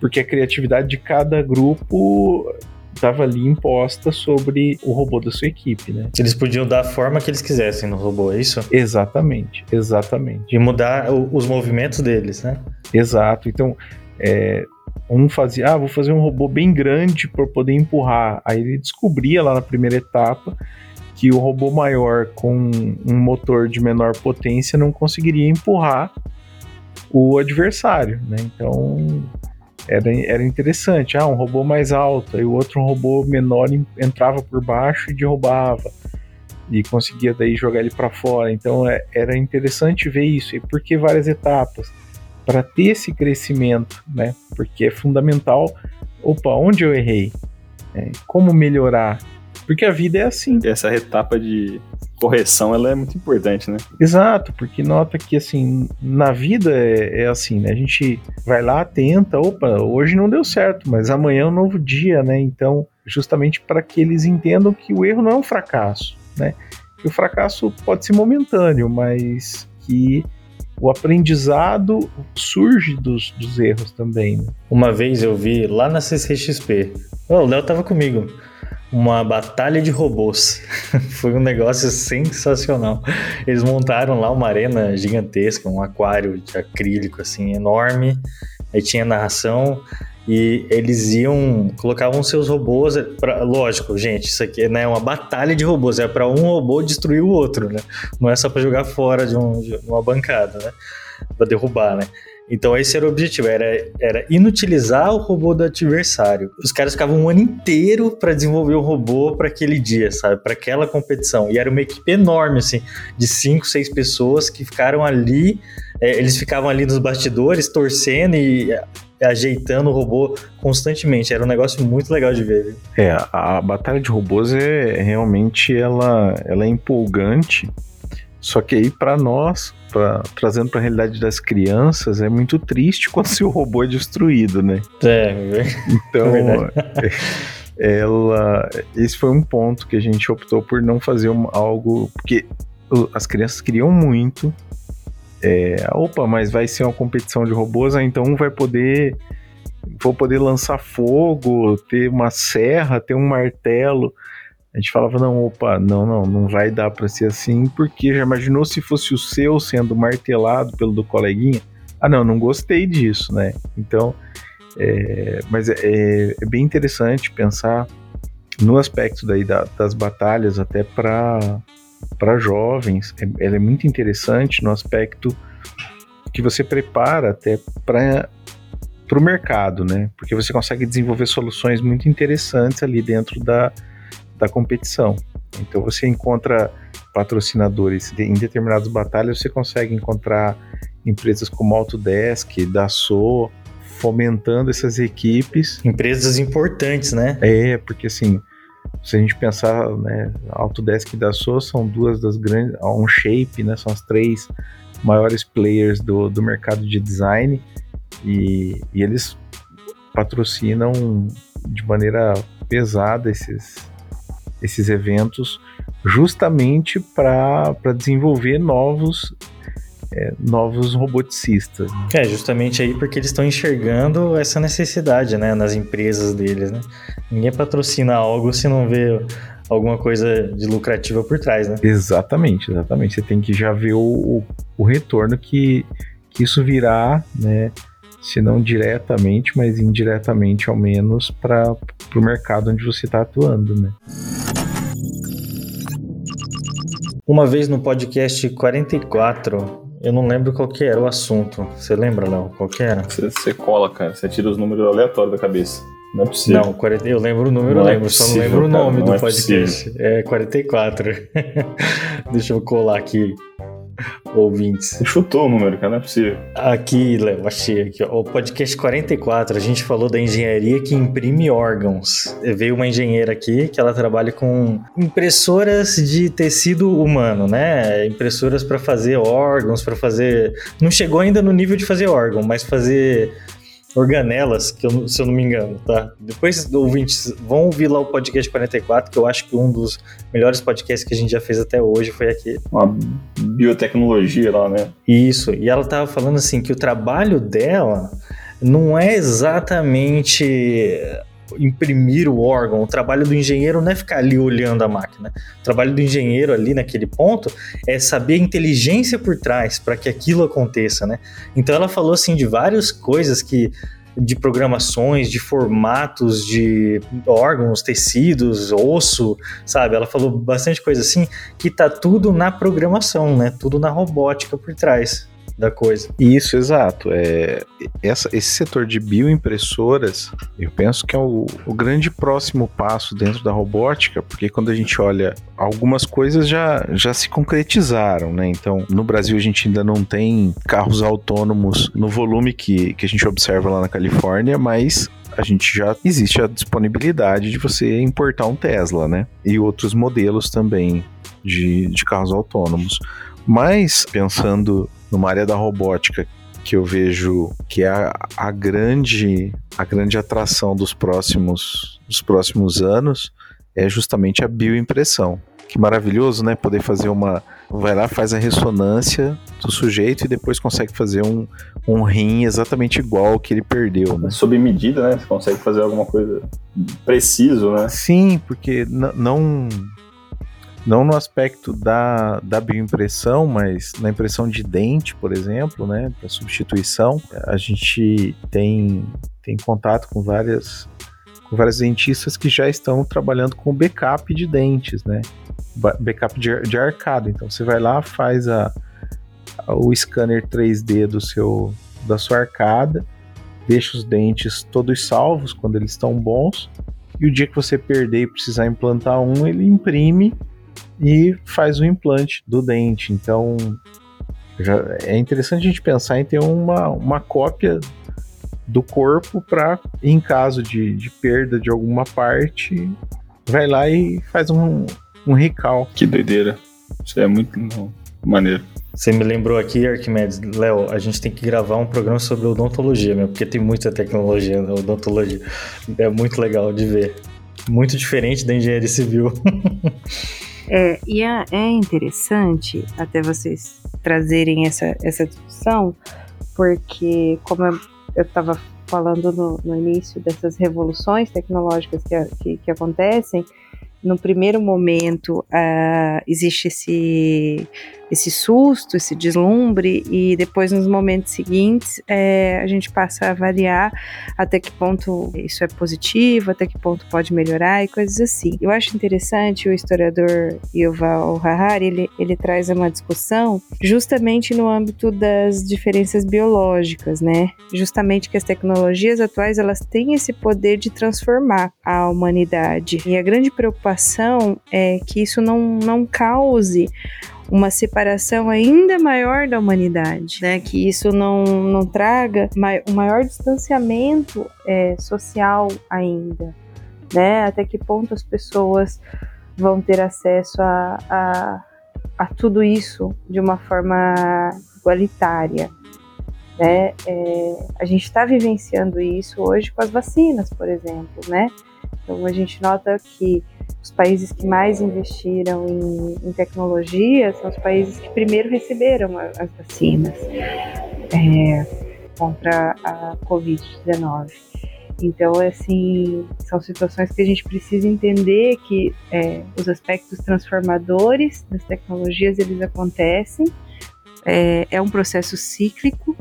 Porque a criatividade de cada grupo estava ali imposta sobre o robô da sua equipe, né? Eles podiam dar a forma que eles quisessem no robô, é isso? Exatamente, exatamente. E mudar o, os movimentos deles, né? Exato. Então, é, um fazia, ah, vou fazer um robô bem grande para poder empurrar. Aí ele descobria lá na primeira etapa que o robô maior com um motor de menor potência não conseguiria empurrar o adversário, né? Então era, era interessante. Ah, um robô mais alto, e o outro robô menor entrava por baixo e derrubava. E conseguia daí jogar ele para fora. Então é, era interessante ver isso. E por que várias etapas? Para ter esse crescimento, né? Porque é fundamental. Opa, onde eu errei? É, como melhorar? Porque a vida é assim. Essa etapa de correção ela é muito importante, né? Exato, porque nota que assim, na vida é, é, assim, né? A gente vai lá, tenta, opa, hoje não deu certo, mas amanhã é um novo dia, né? Então, justamente para que eles entendam que o erro não é um fracasso, né? Que o fracasso pode ser momentâneo, mas que o aprendizado surge dos, dos erros também. Né? Uma vez eu vi lá na CCXP, oh, o Léo tava comigo uma batalha de robôs. Foi um negócio sensacional. Eles montaram lá uma arena gigantesca, um aquário de acrílico assim enorme. Aí tinha narração e eles iam colocavam seus robôs lógico gente isso aqui né, é uma batalha de robôs é para um robô destruir o outro né não é só para jogar fora de, um, de uma bancada né para derrubar né então esse era o objetivo, era, era inutilizar o robô do adversário. Os caras ficavam um ano inteiro para desenvolver o robô para aquele dia, sabe? Para aquela competição. E era uma equipe enorme, assim, de cinco, seis pessoas que ficaram ali. É, eles ficavam ali nos bastidores, torcendo e ajeitando o robô constantemente. Era um negócio muito legal de ver. Viu? É, a, batalha de robôs é realmente ela, ela é empolgante. Só que aí para nós pra, trazendo para a realidade das crianças, é muito triste quando seu robô é destruído, né? É, então, é ela, esse foi um ponto que a gente optou por não fazer algo porque as crianças queriam muito. É, opa, mas vai ser uma competição de robôs, ah, então um vai poder vou poder lançar fogo, ter uma serra, ter um martelo. A gente falava, não, opa, não, não, não vai dar para ser assim, porque já imaginou se fosse o seu sendo martelado pelo do coleguinha? ah, não, não gostei disso, né? Então, é, mas é, é, bem interessante pensar no aspecto daí da, das batalhas até para para jovens. É, ela é muito interessante no aspecto que você prepara até para para o mercado, né? Porque você consegue desenvolver soluções muito interessantes ali dentro da, da competição. Então você encontra patrocinadores em determinadas batalhas, você consegue encontrar empresas como Autodesk, Dassault, fomentando essas equipes. Empresas importantes, né? É, porque assim, se a gente pensar, né, Autodesk e Dassault são duas das grandes, OnShape, né, são as três maiores players do, do mercado de design. E, e eles patrocinam de maneira pesada esses, esses eventos justamente para desenvolver novos é, novos roboticistas. Né? É, justamente aí porque eles estão enxergando essa necessidade, né, nas empresas deles, né? Ninguém patrocina algo se não vê alguma coisa de lucrativa por trás, né? Exatamente, exatamente. Você tem que já ver o, o, o retorno que, que isso virá, né? Se não diretamente, mas indiretamente ao menos para o mercado onde você está atuando, né? Uma vez no podcast 44, eu não lembro qual que era o assunto. Você lembra, Léo? Qual que era? Você, você cola, cara. Você tira os números aleatórios da cabeça. Não é possível. Não, eu lembro o número, não eu é lembro, é possível, só não lembro o nome do é podcast. Possível. É 44. Deixa eu colar aqui ouvintes. Você chutou o número, cara, não é possível. Aqui, Léo, achei aqui. Ó, o podcast 44, a gente falou da engenharia que imprime órgãos. Veio uma engenheira aqui que ela trabalha com impressoras de tecido humano, né? Impressoras para fazer órgãos, para fazer. Não chegou ainda no nível de fazer órgão, mas fazer organelas, que eu, se eu não me engano, tá? Depois, ouvintes, vão ouvir lá o podcast 44, que eu acho que um dos melhores podcasts que a gente já fez até hoje foi aqui. Uma biotecnologia lá, né? Isso, e ela tava falando assim que o trabalho dela não é exatamente imprimir o órgão. O trabalho do engenheiro não é ficar ali olhando a máquina. O trabalho do engenheiro ali naquele ponto é saber a inteligência por trás para que aquilo aconteça, né? Então ela falou assim de várias coisas que de programações, de formatos de órgãos, tecidos, osso, sabe? Ela falou bastante coisa assim que tá tudo na programação, né? Tudo na robótica por trás da coisa. Isso, exato. É, essa, esse setor de bioimpressoras, eu penso que é o, o grande próximo passo dentro da robótica, porque quando a gente olha, algumas coisas já, já se concretizaram, né? Então, no Brasil a gente ainda não tem carros autônomos no volume que, que a gente observa lá na Califórnia, mas a gente já existe a disponibilidade de você importar um Tesla, né? E outros modelos também de, de carros autônomos. Mas, pensando numa área da robótica que eu vejo que é a, a, grande a grande atração dos próximos dos próximos anos é justamente a bioimpressão. Que maravilhoso, né? Poder fazer uma vai lá faz a ressonância do sujeito e depois consegue fazer um, um rim exatamente igual ao que ele perdeu, né? Sob medida, né? Você consegue fazer alguma coisa preciso, né? Sim, porque não não no aspecto da, da bioimpressão, mas na impressão de dente, por exemplo, né, para substituição, a gente tem, tem contato com várias com várias dentistas que já estão trabalhando com backup de dentes, né? Backup de, de arcada. Então você vai lá, faz a, a, o scanner 3D do seu da sua arcada, deixa os dentes todos salvos quando eles estão bons, e o dia que você perder e precisar implantar um, ele imprime e faz o implante do dente. Então já é interessante a gente pensar em ter uma, uma cópia do corpo para, em caso de, de perda de alguma parte, vai lá e faz um, um recalque. Que doideira. Isso é muito maneiro. Você me lembrou aqui, Arquimedes, Léo, a gente tem que gravar um programa sobre odontologia, meu, porque tem muita tecnologia na odontologia. É muito legal de ver. Muito diferente da engenharia civil. É, e é, é interessante até vocês trazerem essa, essa discussão, porque como eu estava falando no, no, início dessas revoluções tecnológicas que, que, que acontecem, no primeiro momento uh, existe esse esse susto, esse deslumbre, e depois nos momentos seguintes é, a gente passa a avaliar até que ponto isso é positivo, até que ponto pode melhorar e coisas assim. Eu acho interessante o historiador Yuval Harari, ele, ele traz uma discussão justamente no âmbito das diferenças biológicas, né? Justamente que as tecnologias atuais elas têm esse poder de transformar a humanidade. E a grande preocupação é que isso não, não cause uma separação ainda maior da humanidade, né? Que isso não, não traga um maior distanciamento é, social ainda, né? Até que ponto as pessoas vão ter acesso a, a, a tudo isso de uma forma igualitária, né? É, a gente está vivenciando isso hoje com as vacinas, por exemplo, né? Então a gente nota que os países que mais investiram em, em tecnologia são os países que primeiro receberam as vacinas é, contra a Covid-19. Então, assim, são situações que a gente precisa entender que é, os aspectos transformadores das tecnologias, eles acontecem, é, é um processo cíclico,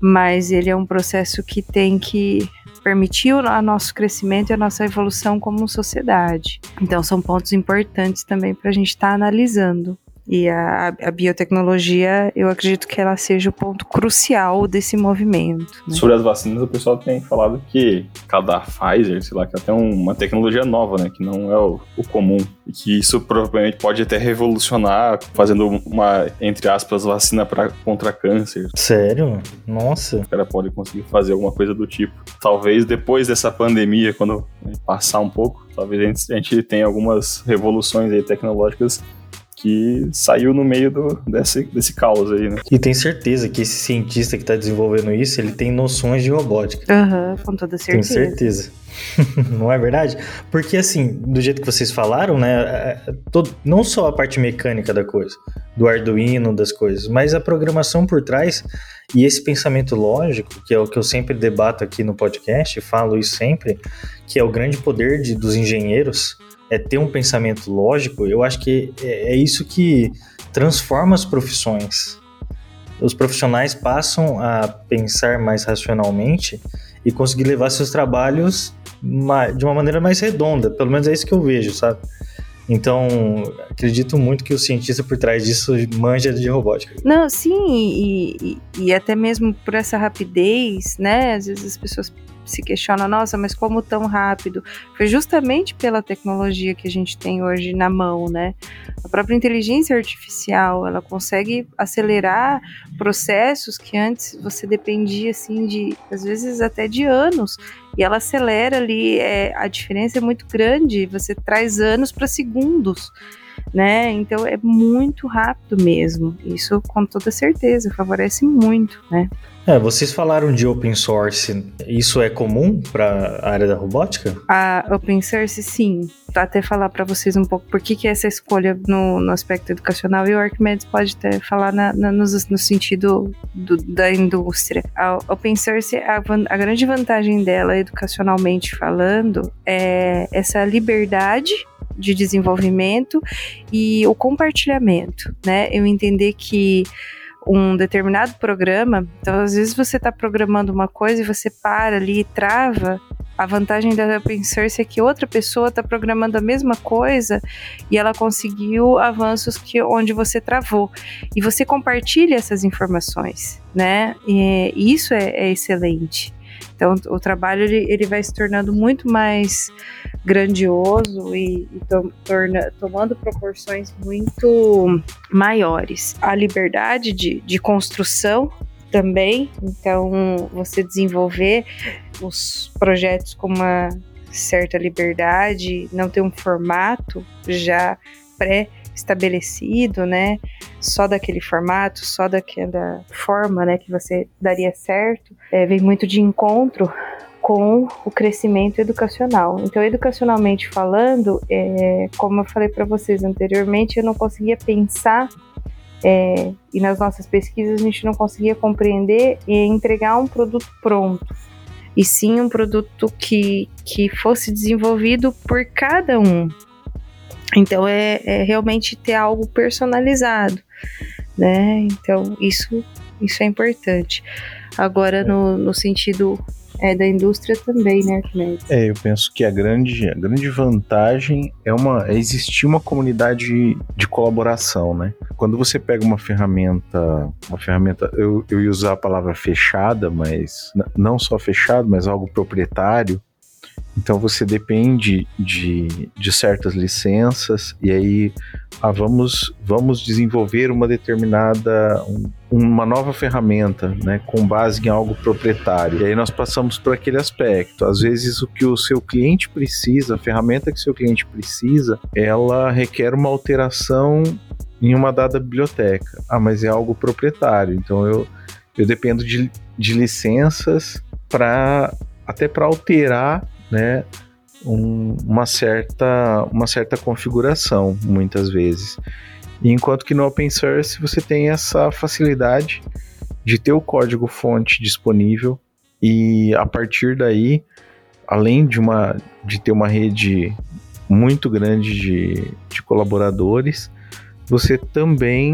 mas ele é um processo que tem que permitiu o nosso crescimento e a nossa evolução como sociedade. Então, são pontos importantes também para a gente estar tá analisando. E a, a, biotecnologia, eu acredito que ela seja o ponto crucial desse movimento. Né? Sobre as vacinas, o pessoal tem falado que cada Pfizer, sei lá, que é até uma tecnologia nova, né? Que não é o, o, comum. E que isso provavelmente pode até revolucionar, fazendo uma, entre aspas, vacina pra, contra câncer. Sério? Nossa. O cara pode conseguir fazer alguma coisa do tipo. Talvez depois dessa pandemia, quando passar um pouco, talvez a gente, a gente tenha algumas revoluções aí tecnológicas que saiu no meio do, desse, desse caos aí, né? E tem certeza que esse cientista que está desenvolvendo isso, ele tem noções de robótica. Aham, uhum, com toda certeza. Tenho certeza. não é verdade? Porque assim, do jeito que vocês falaram, né, é, é, todo, não só a parte mecânica da coisa, do Arduino, das coisas, mas a programação por trás e esse pensamento lógico, que é o que eu sempre debato aqui no podcast, falo isso sempre, que é o grande poder de, dos engenheiros é ter um pensamento lógico, eu acho que é, é isso que transforma as profissões. Os profissionais passam a pensar mais racionalmente e conseguir levar seus trabalhos de uma maneira mais redonda. Pelo menos é isso que eu vejo, sabe? Então, acredito muito que o cientista por trás disso manja de robótica. Não, sim, e, e, e até mesmo por essa rapidez, né? Às vezes as pessoas se questiona, nossa, mas como tão rápido? Foi justamente pela tecnologia que a gente tem hoje na mão, né? A própria inteligência artificial, ela consegue acelerar processos que antes você dependia, assim, de, às vezes até de anos, e ela acelera ali, é, a diferença é muito grande, você traz anos para segundos né? Então é muito rápido mesmo. Isso com toda certeza favorece muito, né? É, vocês falaram de open source. Isso é comum para a área da robótica? A open source, sim. Até falar para vocês um pouco por que, que é essa escolha no, no aspecto educacional e o Archimedes pode até falar na, na, no, no, sentido do, da indústria. A open source, a, a grande vantagem dela, educacionalmente falando, é essa liberdade de desenvolvimento e o compartilhamento, né? Eu entender que um determinado programa, então às vezes você está programando uma coisa e você para ali e trava. A vantagem da open source é que outra pessoa está programando a mesma coisa e ela conseguiu avanços que onde você travou e você compartilha essas informações, né? E isso é, é excelente. Então o trabalho ele, ele vai se tornando muito mais grandioso e, e to, torna, tomando proporções muito maiores. A liberdade de, de construção também, então você desenvolver os projetos com uma certa liberdade, não ter um formato já pré estabelecido, né? Só daquele formato, só daquela forma, né, que você daria certo, é, vem muito de encontro com o crescimento educacional. Então, educacionalmente falando, é, como eu falei para vocês anteriormente, eu não conseguia pensar é, e nas nossas pesquisas a gente não conseguia compreender e entregar um produto pronto, e sim um produto que, que fosse desenvolvido por cada um, Então é, é realmente ter algo personalizado, né? Então isso isso é importante. Agora no, no sentido é, da indústria também, né, Arquimedes? É, eu penso que a grande, a grande vantagem é, uma, é existir uma comunidade de colaboração, né? Quando você pega uma ferramenta, uma ferramenta, eu, eu ia usar a palavra fechada, mas não só fechado, mas algo proprietário, então você depende de, de certas licenças e aí ah, vamos, vamos desenvolver uma determinada um, uma nova ferramenta, né, com base em algo proprietário. E aí nós passamos por aquele aspecto. Às vezes o que o seu cliente precisa, a ferramenta que o seu cliente precisa, ela requer uma alteração em uma dada biblioteca. Ah, mas é algo proprietário. Então eu eu dependo de, de licenças para até para alterar né, um, uma, certa, uma certa configuração, muitas vezes. Enquanto que no open source você tem essa facilidade de ter o código fonte disponível e a partir daí, além de, uma, de ter uma rede muito grande de, de colaboradores, você também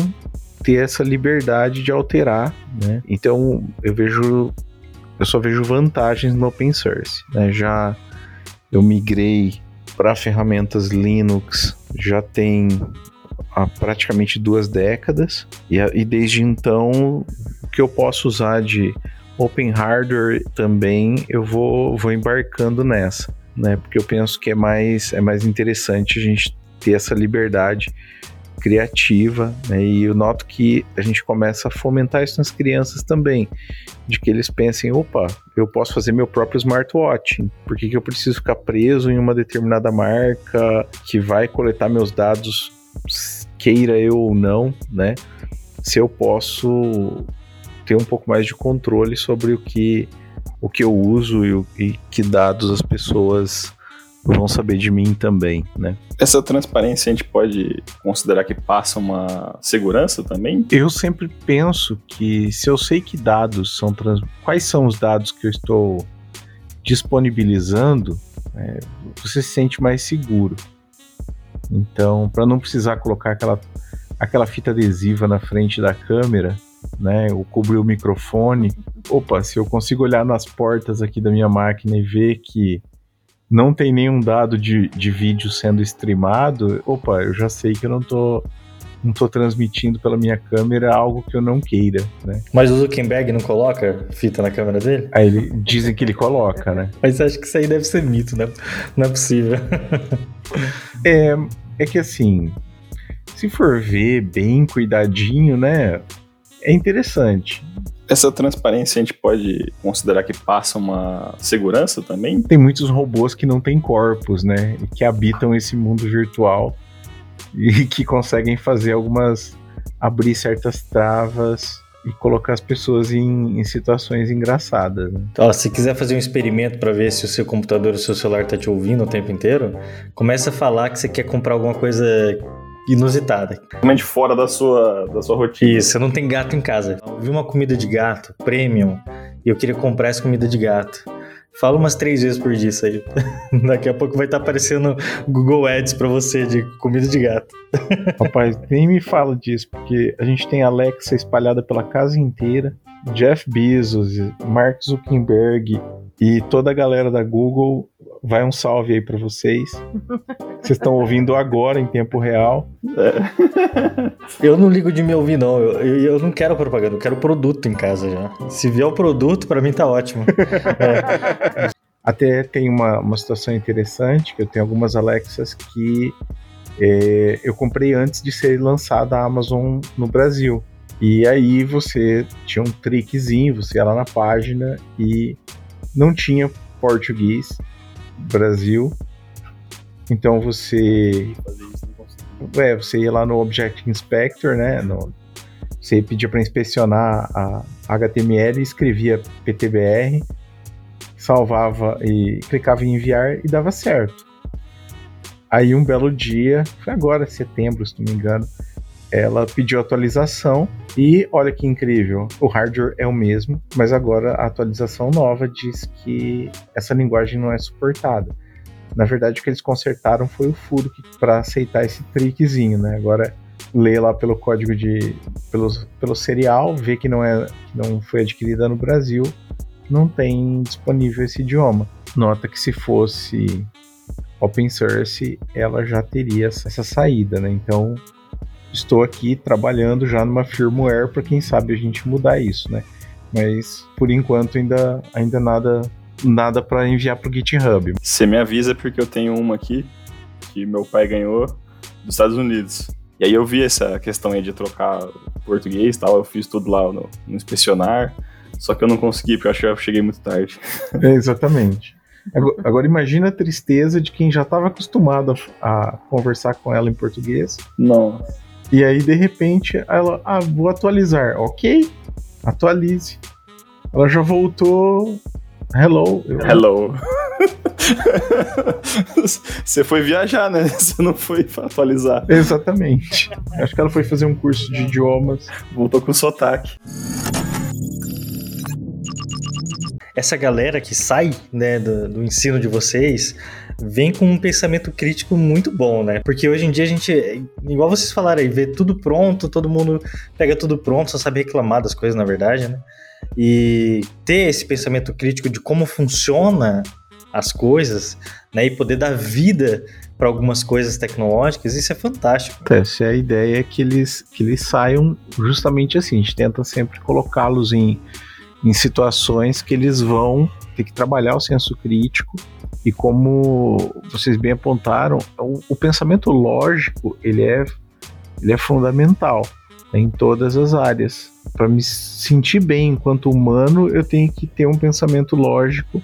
ter essa liberdade de alterar, né? Então eu vejo, eu só vejo vantagens no open source, né? Já eu migrei para ferramentas Linux já tem há praticamente duas décadas e, e desde então o que eu posso usar de Open Hardware também eu vou, vou embarcando nessa, né? Porque eu penso que é mais, é mais interessante a gente ter essa liberdade criativa, né? E eu noto que a gente começa a fomentar isso nas crianças também, de que eles pensem, opa, eu posso fazer meu próprio smartwatch, por que, que eu preciso ficar preso em uma determinada marca que vai coletar meus dados, queira eu ou não, né? Se eu posso ter um pouco mais de controle sobre o que, o que eu uso e, e que dados as pessoas vão saber de mim também, né? Essa transparência a gente pode considerar que passa uma segurança também? Eu sempre penso que se eu sei que dados são trans... quais são os dados que eu estou disponibilizando, é, você se sente mais seguro. Então, para não precisar colocar aquela, aquela fita adesiva na frente da câmera, né, ou cobrir o microfone, opa, se eu consigo olhar nas portas aqui da minha máquina e ver que não tem nenhum dado de, de vídeo sendo streamado, opa, eu já sei que eu não tô não tô transmitindo pela minha câmera algo que eu não queira, né? Mas o Zuckerberg não coloca fita na câmera dele? Aí ele, dizem que ele coloca, né? Mas acho que isso aí deve ser mito, né? Não é possível. é, é que assim, se for ver bem cuidadinho, né? É interessante. Essa transparência a gente pode considerar que passa uma segurança também? Tem muitos robôs que não têm corpos, né? E que habitam esse mundo virtual e que conseguem fazer algumas. abrir certas travas e colocar as pessoas em, em situações engraçadas. Né? Então, se quiser fazer um experimento para ver se o seu computador ou o seu celular tá te ouvindo o tempo inteiro, começa a falar que você quer comprar alguma coisa inusitada. Totalmente fora da sua, da sua rotina. Isso, eu não tenho gato em casa. Eu vi uma comida de gato, premium, e eu queria comprar essa comida de gato. Fala umas três vezes por dia isso aí. Daqui a pouco vai estar tá aparecendo Google Ads para você de comida de gato. Rapaz, nem me fala disso, porque a gente tem Alexa espalhada pela casa inteira. Jeff Bezos, Mark Zuckerberg e toda a galera da Google vai um salve aí para vocês. Vocês estão ouvindo agora em tempo real. É. Eu não ligo de me ouvir, não. Eu, eu, eu, não quero propaganda, eu quero produto em casa já. Se vier o produto, para mim tá ótimo. É. Até tem uma, uma situação interessante, que eu tenho algumas Alexas que é, eu comprei antes de ser lançada a Amazon no Brasil. E aí você tinha um trickzinho, você ia lá na página e não tinha português Brasil. Então você. É, você ia lá no Object Inspector, né? No, você pedia para inspecionar a HTML, escrevia PTBR, salvava e clicava em enviar e dava certo. Aí um belo dia, foi agora, setembro, se não me engano, ela pediu atualização e olha que incrível, o hardware é o mesmo, mas agora a atualização nova diz que essa linguagem não é suportada. Na verdade, o que eles consertaram foi o furo para aceitar esse trickzinho, né? Agora lê lá pelo código de pelo, pelo serial, vê que não é que não foi adquirida no Brasil, não tem disponível esse idioma. Nota que se fosse open source, ela já teria essa saída, né? Então, estou aqui trabalhando já numa firmware para quem sabe a gente mudar isso, né? Mas por enquanto ainda ainda nada nada para enviar pro GitHub. Você me avisa porque eu tenho uma aqui que meu pai ganhou dos Estados Unidos. E aí eu vi essa questão aí de trocar português e tal, eu fiz tudo lá no, no inspecionar, só que eu não consegui, porque eu acho que eu cheguei muito tarde. É, exatamente. Agora, agora, imagina a tristeza de quem já estava acostumado a, a, conversar com ela em português. Não. E aí, de repente, ela, ah, vou atualizar. Ok, atualize. Ela já voltou. Hello. Eu... Hello. Você foi viajar, né? Você não foi atualizar. Exatamente. Acho que ela foi fazer um curso de idiomas. Voltou com sotaque. Essa galera que sai né, do, do ensino de vocês vem com um pensamento crítico muito bom, né? Porque hoje em dia a gente, igual vocês falaram aí, vê tudo pronto, todo mundo pega tudo pronto, só sabe reclamar das coisas, na verdade, né? E ter esse pensamento crítico de como funciona as coisas, né, e poder dar vida para algumas coisas tecnológicas, isso é fantástico. Essa é a ideia que eles, que eles saiam justamente assim. A gente tenta sempre colocá-los em, em situações que eles vão ter que trabalhar o senso crítico e como vocês bem apontaram, o, o pensamento lógico ele é, ele é fundamental em todas as áreas. Para me sentir bem enquanto humano, eu tenho que ter um pensamento lógico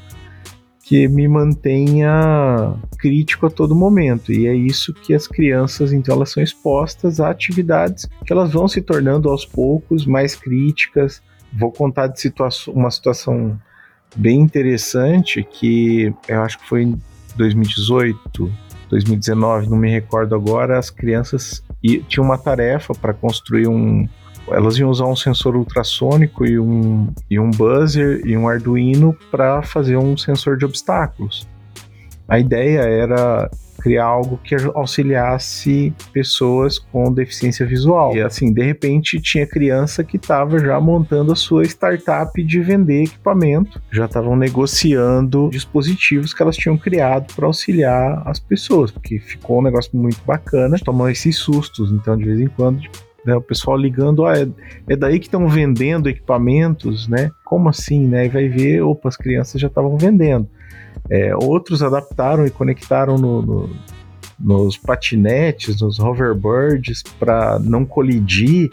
que me mantenha crítico a todo momento. E é isso que as crianças, então, elas são expostas a atividades que elas vão se tornando aos poucos mais críticas. Vou contar de situação, uma situação bem interessante que eu acho que foi em 2018, 2019, não me recordo agora, as crianças tinham uma tarefa para construir um, elas iam usar um sensor ultrassônico e um, e um buzzer e um Arduino para fazer um sensor de obstáculos. A ideia era criar algo que auxiliasse pessoas com deficiência visual. E assim, de repente tinha criança que estava já montando a sua startup de vender equipamento, já estavam negociando dispositivos que elas tinham criado para auxiliar as pessoas, porque ficou um negócio muito bacana, tomam esses sustos, então de vez em quando né, o pessoal ligando, ah, é, é daí que estão vendendo equipamentos, né? Como assim, né? E vai ver, opa, as crianças já estavam vendendo. É, outros adaptaram e conectaram no, no, nos patinetes, nos hoverbirds, para não colidir.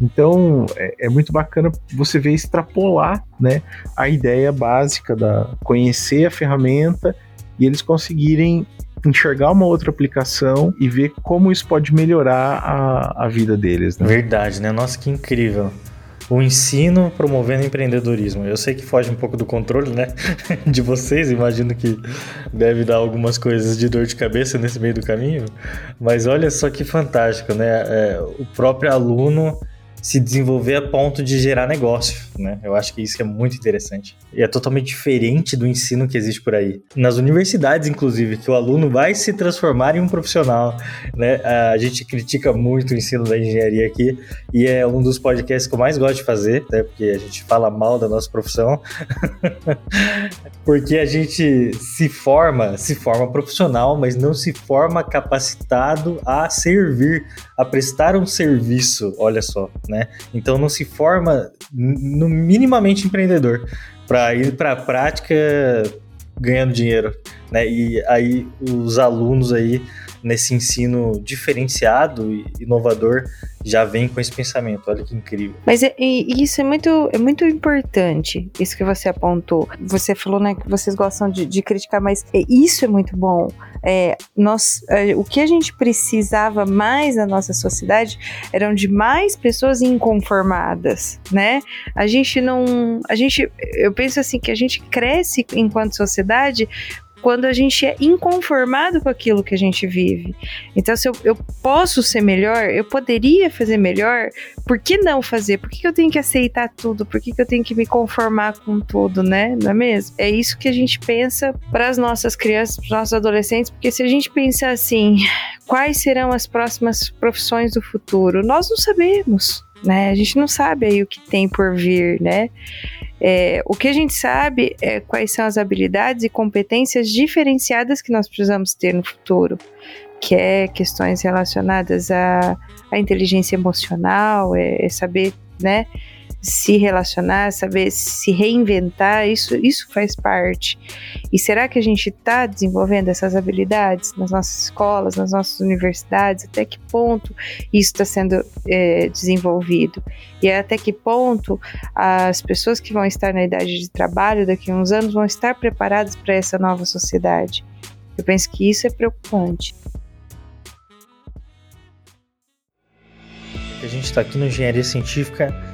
Então é, é, muito bacana você ver extrapolar né, a ideia básica da conhecer a ferramenta e eles conseguirem enxergar uma outra aplicação e ver como isso pode melhorar a, a vida deles. Né? Verdade, né? Nossa, que incrível. O ensino promovendo empreendedorismo. Eu sei que foge um pouco do controle, né? De vocês, imagino que deve dar algumas coisas de dor de cabeça nesse meio do caminho. Mas olha só que fantástico, né? É, o próprio aluno se desenvolver a ponto de gerar negócio, né? Eu acho que isso é muito interessante. E é totalmente diferente do ensino que existe por aí. Nas universidades, inclusive, que o aluno vai se transformar em um profissional, né? A gente critica muito o ensino da engenharia aqui e é um dos podcasts que eu mais gosto de fazer, né? Porque a gente fala mal da nossa profissão. porque a gente se forma, se forma profissional, mas não se forma capacitado a servir, a prestar um serviço, olha só, né? Então não se forma no minimamente empreendedor para ir para a prática ganhando dinheiro, né? E aí os alunos aí nesse ensino diferenciado e inovador já vem com esse pensamento. Olha que incrível. Mas é, isso é muito, é muito importante, isso que você apontou. Você falou né, que vocês gostam de, de criticar, mas é, isso é muito bom. É, nós, é, o que a gente precisava mais na nossa sociedade eram de mais pessoas inconformadas, né? A gente não, a gente, eu penso assim que a gente cresce enquanto sociedade quando a gente é inconformado com aquilo que a gente vive. Então, se eu, eu posso ser melhor, eu poderia fazer melhor, por que não fazer? Por que, que eu tenho que aceitar tudo? Por que, que eu tenho que me conformar com tudo, né? Não é mesmo? É isso que a gente pensa para as nossas crianças, para os nossos adolescentes, porque se a gente pensar assim, quais serão as próximas profissões do futuro? Nós não sabemos. Né? A gente não sabe aí o que tem por vir, né? É, o que a gente sabe é quais são as habilidades e competências diferenciadas que nós precisamos ter no futuro, que é questões relacionadas à, à inteligência emocional, é, é saber, né? Se relacionar, saber se reinventar, isso, isso faz parte. E será que a gente está desenvolvendo essas habilidades nas nossas escolas, nas nossas universidades? Até que ponto isso está sendo é, desenvolvido? E até que ponto as pessoas que vão estar na idade de trabalho daqui a uns anos vão estar preparadas para essa nova sociedade? Eu penso que isso é preocupante. A gente está aqui no Engenharia Científica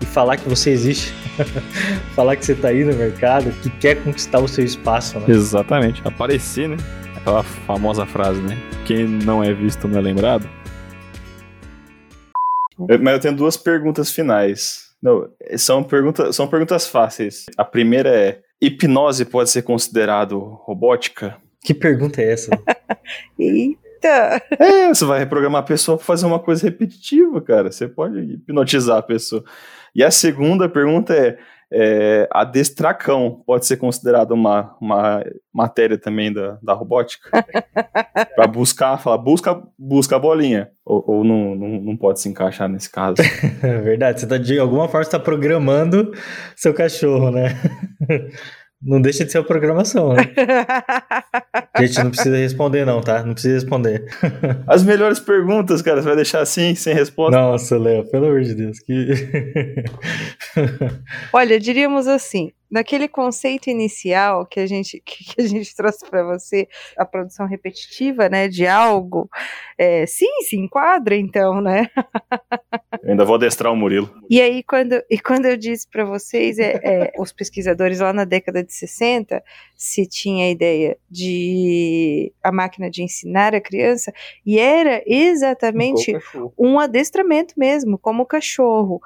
e falar que você existe, falar que você está aí no mercado, que quer conquistar o seu espaço, né? Exatamente, aparecer, né? Aquela famosa frase, né? Quem não é visto não é lembrado. Mas eu tenho duas perguntas finais. Não, são, pergunta, são perguntas fáceis. A primeira é: hipnose pode ser considerado robótica? Que pergunta é essa? Eita! É, você vai reprogramar a pessoa para fazer uma coisa repetitiva, cara. Você pode hipnotizar a pessoa. E a segunda pergunta é, é adestracão pode ser considerado uma, uma matéria também da, da robótica? para buscar, falar, busca, busca a bolinha. Ou, ou não, não, não, pode se encaixar nesse caso? É verdade, você tá, de alguma forma está programando seu cachorro, né? Não deixa de ser a programação, né? Gente, não precisa responder, não, tá? Não precisa responder. As melhores perguntas, cara, você vai deixar assim, sem resposta? Nossa, Léo, pelo amor de Deus. Que... Olha, diríamos assim: naquele conceito inicial que a gente, que a gente trouxe para você, a produção repetitiva, né, de algo, é, sim, se enquadra então, né? Eu ainda vou adestrar o Murilo. E aí, quando, e quando eu disse para vocês, é, é, os pesquisadores lá na década de 60, se tinha a ideia de a máquina de ensinar a criança, e era exatamente um adestramento mesmo, como o cachorro.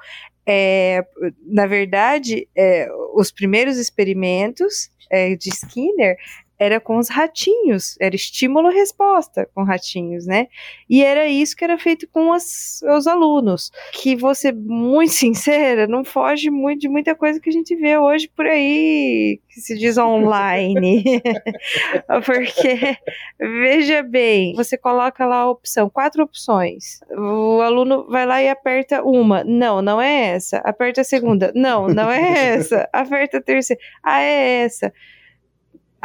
É, na verdade, é, os primeiros experimentos é, de Skinner era com os ratinhos, era estímulo-resposta com ratinhos, né? E era isso que era feito com as, os alunos. Que vou ser muito sincera, não foge muito de muita coisa que a gente vê hoje por aí, que se diz online. Porque, veja bem, você coloca lá a opção, quatro opções. O aluno vai lá e aperta uma. Não, não é essa. Aperta a segunda. Não, não é essa. Aperta a terceira. Ah, é essa.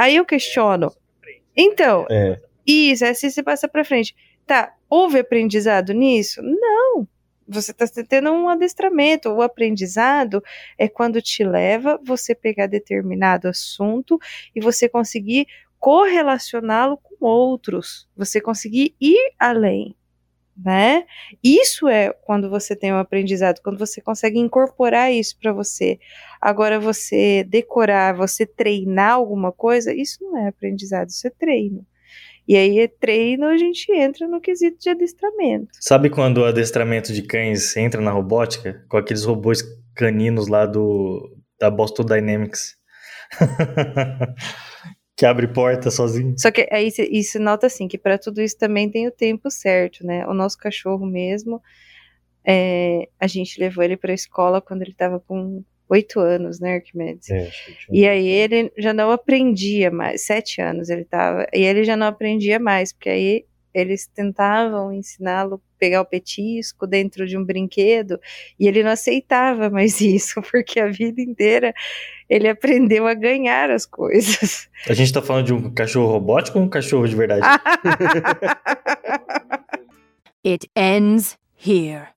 Aí eu questiono. Então, é. isso, assim você passa para frente. Tá, houve aprendizado nisso? Não. Você está tendo um adestramento. O aprendizado é quando te leva você pegar determinado assunto e você conseguir correlacioná-lo com outros. Você conseguir ir além né? Isso é quando você tem um aprendizado, quando você consegue incorporar isso para você. Agora, você decorar, você treinar alguma coisa, isso não é aprendizado, isso é treino. E aí, é treino, a gente entra no quesito de adestramento. Sabe quando o adestramento de cães entra na robótica? Com aqueles robôs caninos lá do da Boston Dynamics. que abre porta sozinho. Só que aí isso nota assim que para tudo isso também tem o tempo certo, né? O nosso cachorro mesmo, é, a gente levou ele para a escola quando ele estava com oito anos, né, Arquimedes? É, e aí ele já não aprendia mais, sete anos ele estava, e ele já não aprendia mais, porque aí eles tentavam ensiná-lo a pegar o petisco dentro de um brinquedo e ele não aceitava mais isso, porque a vida inteira ele aprendeu a ganhar as coisas. A gente tá falando de um cachorro robótico ou um cachorro de verdade? It ends here.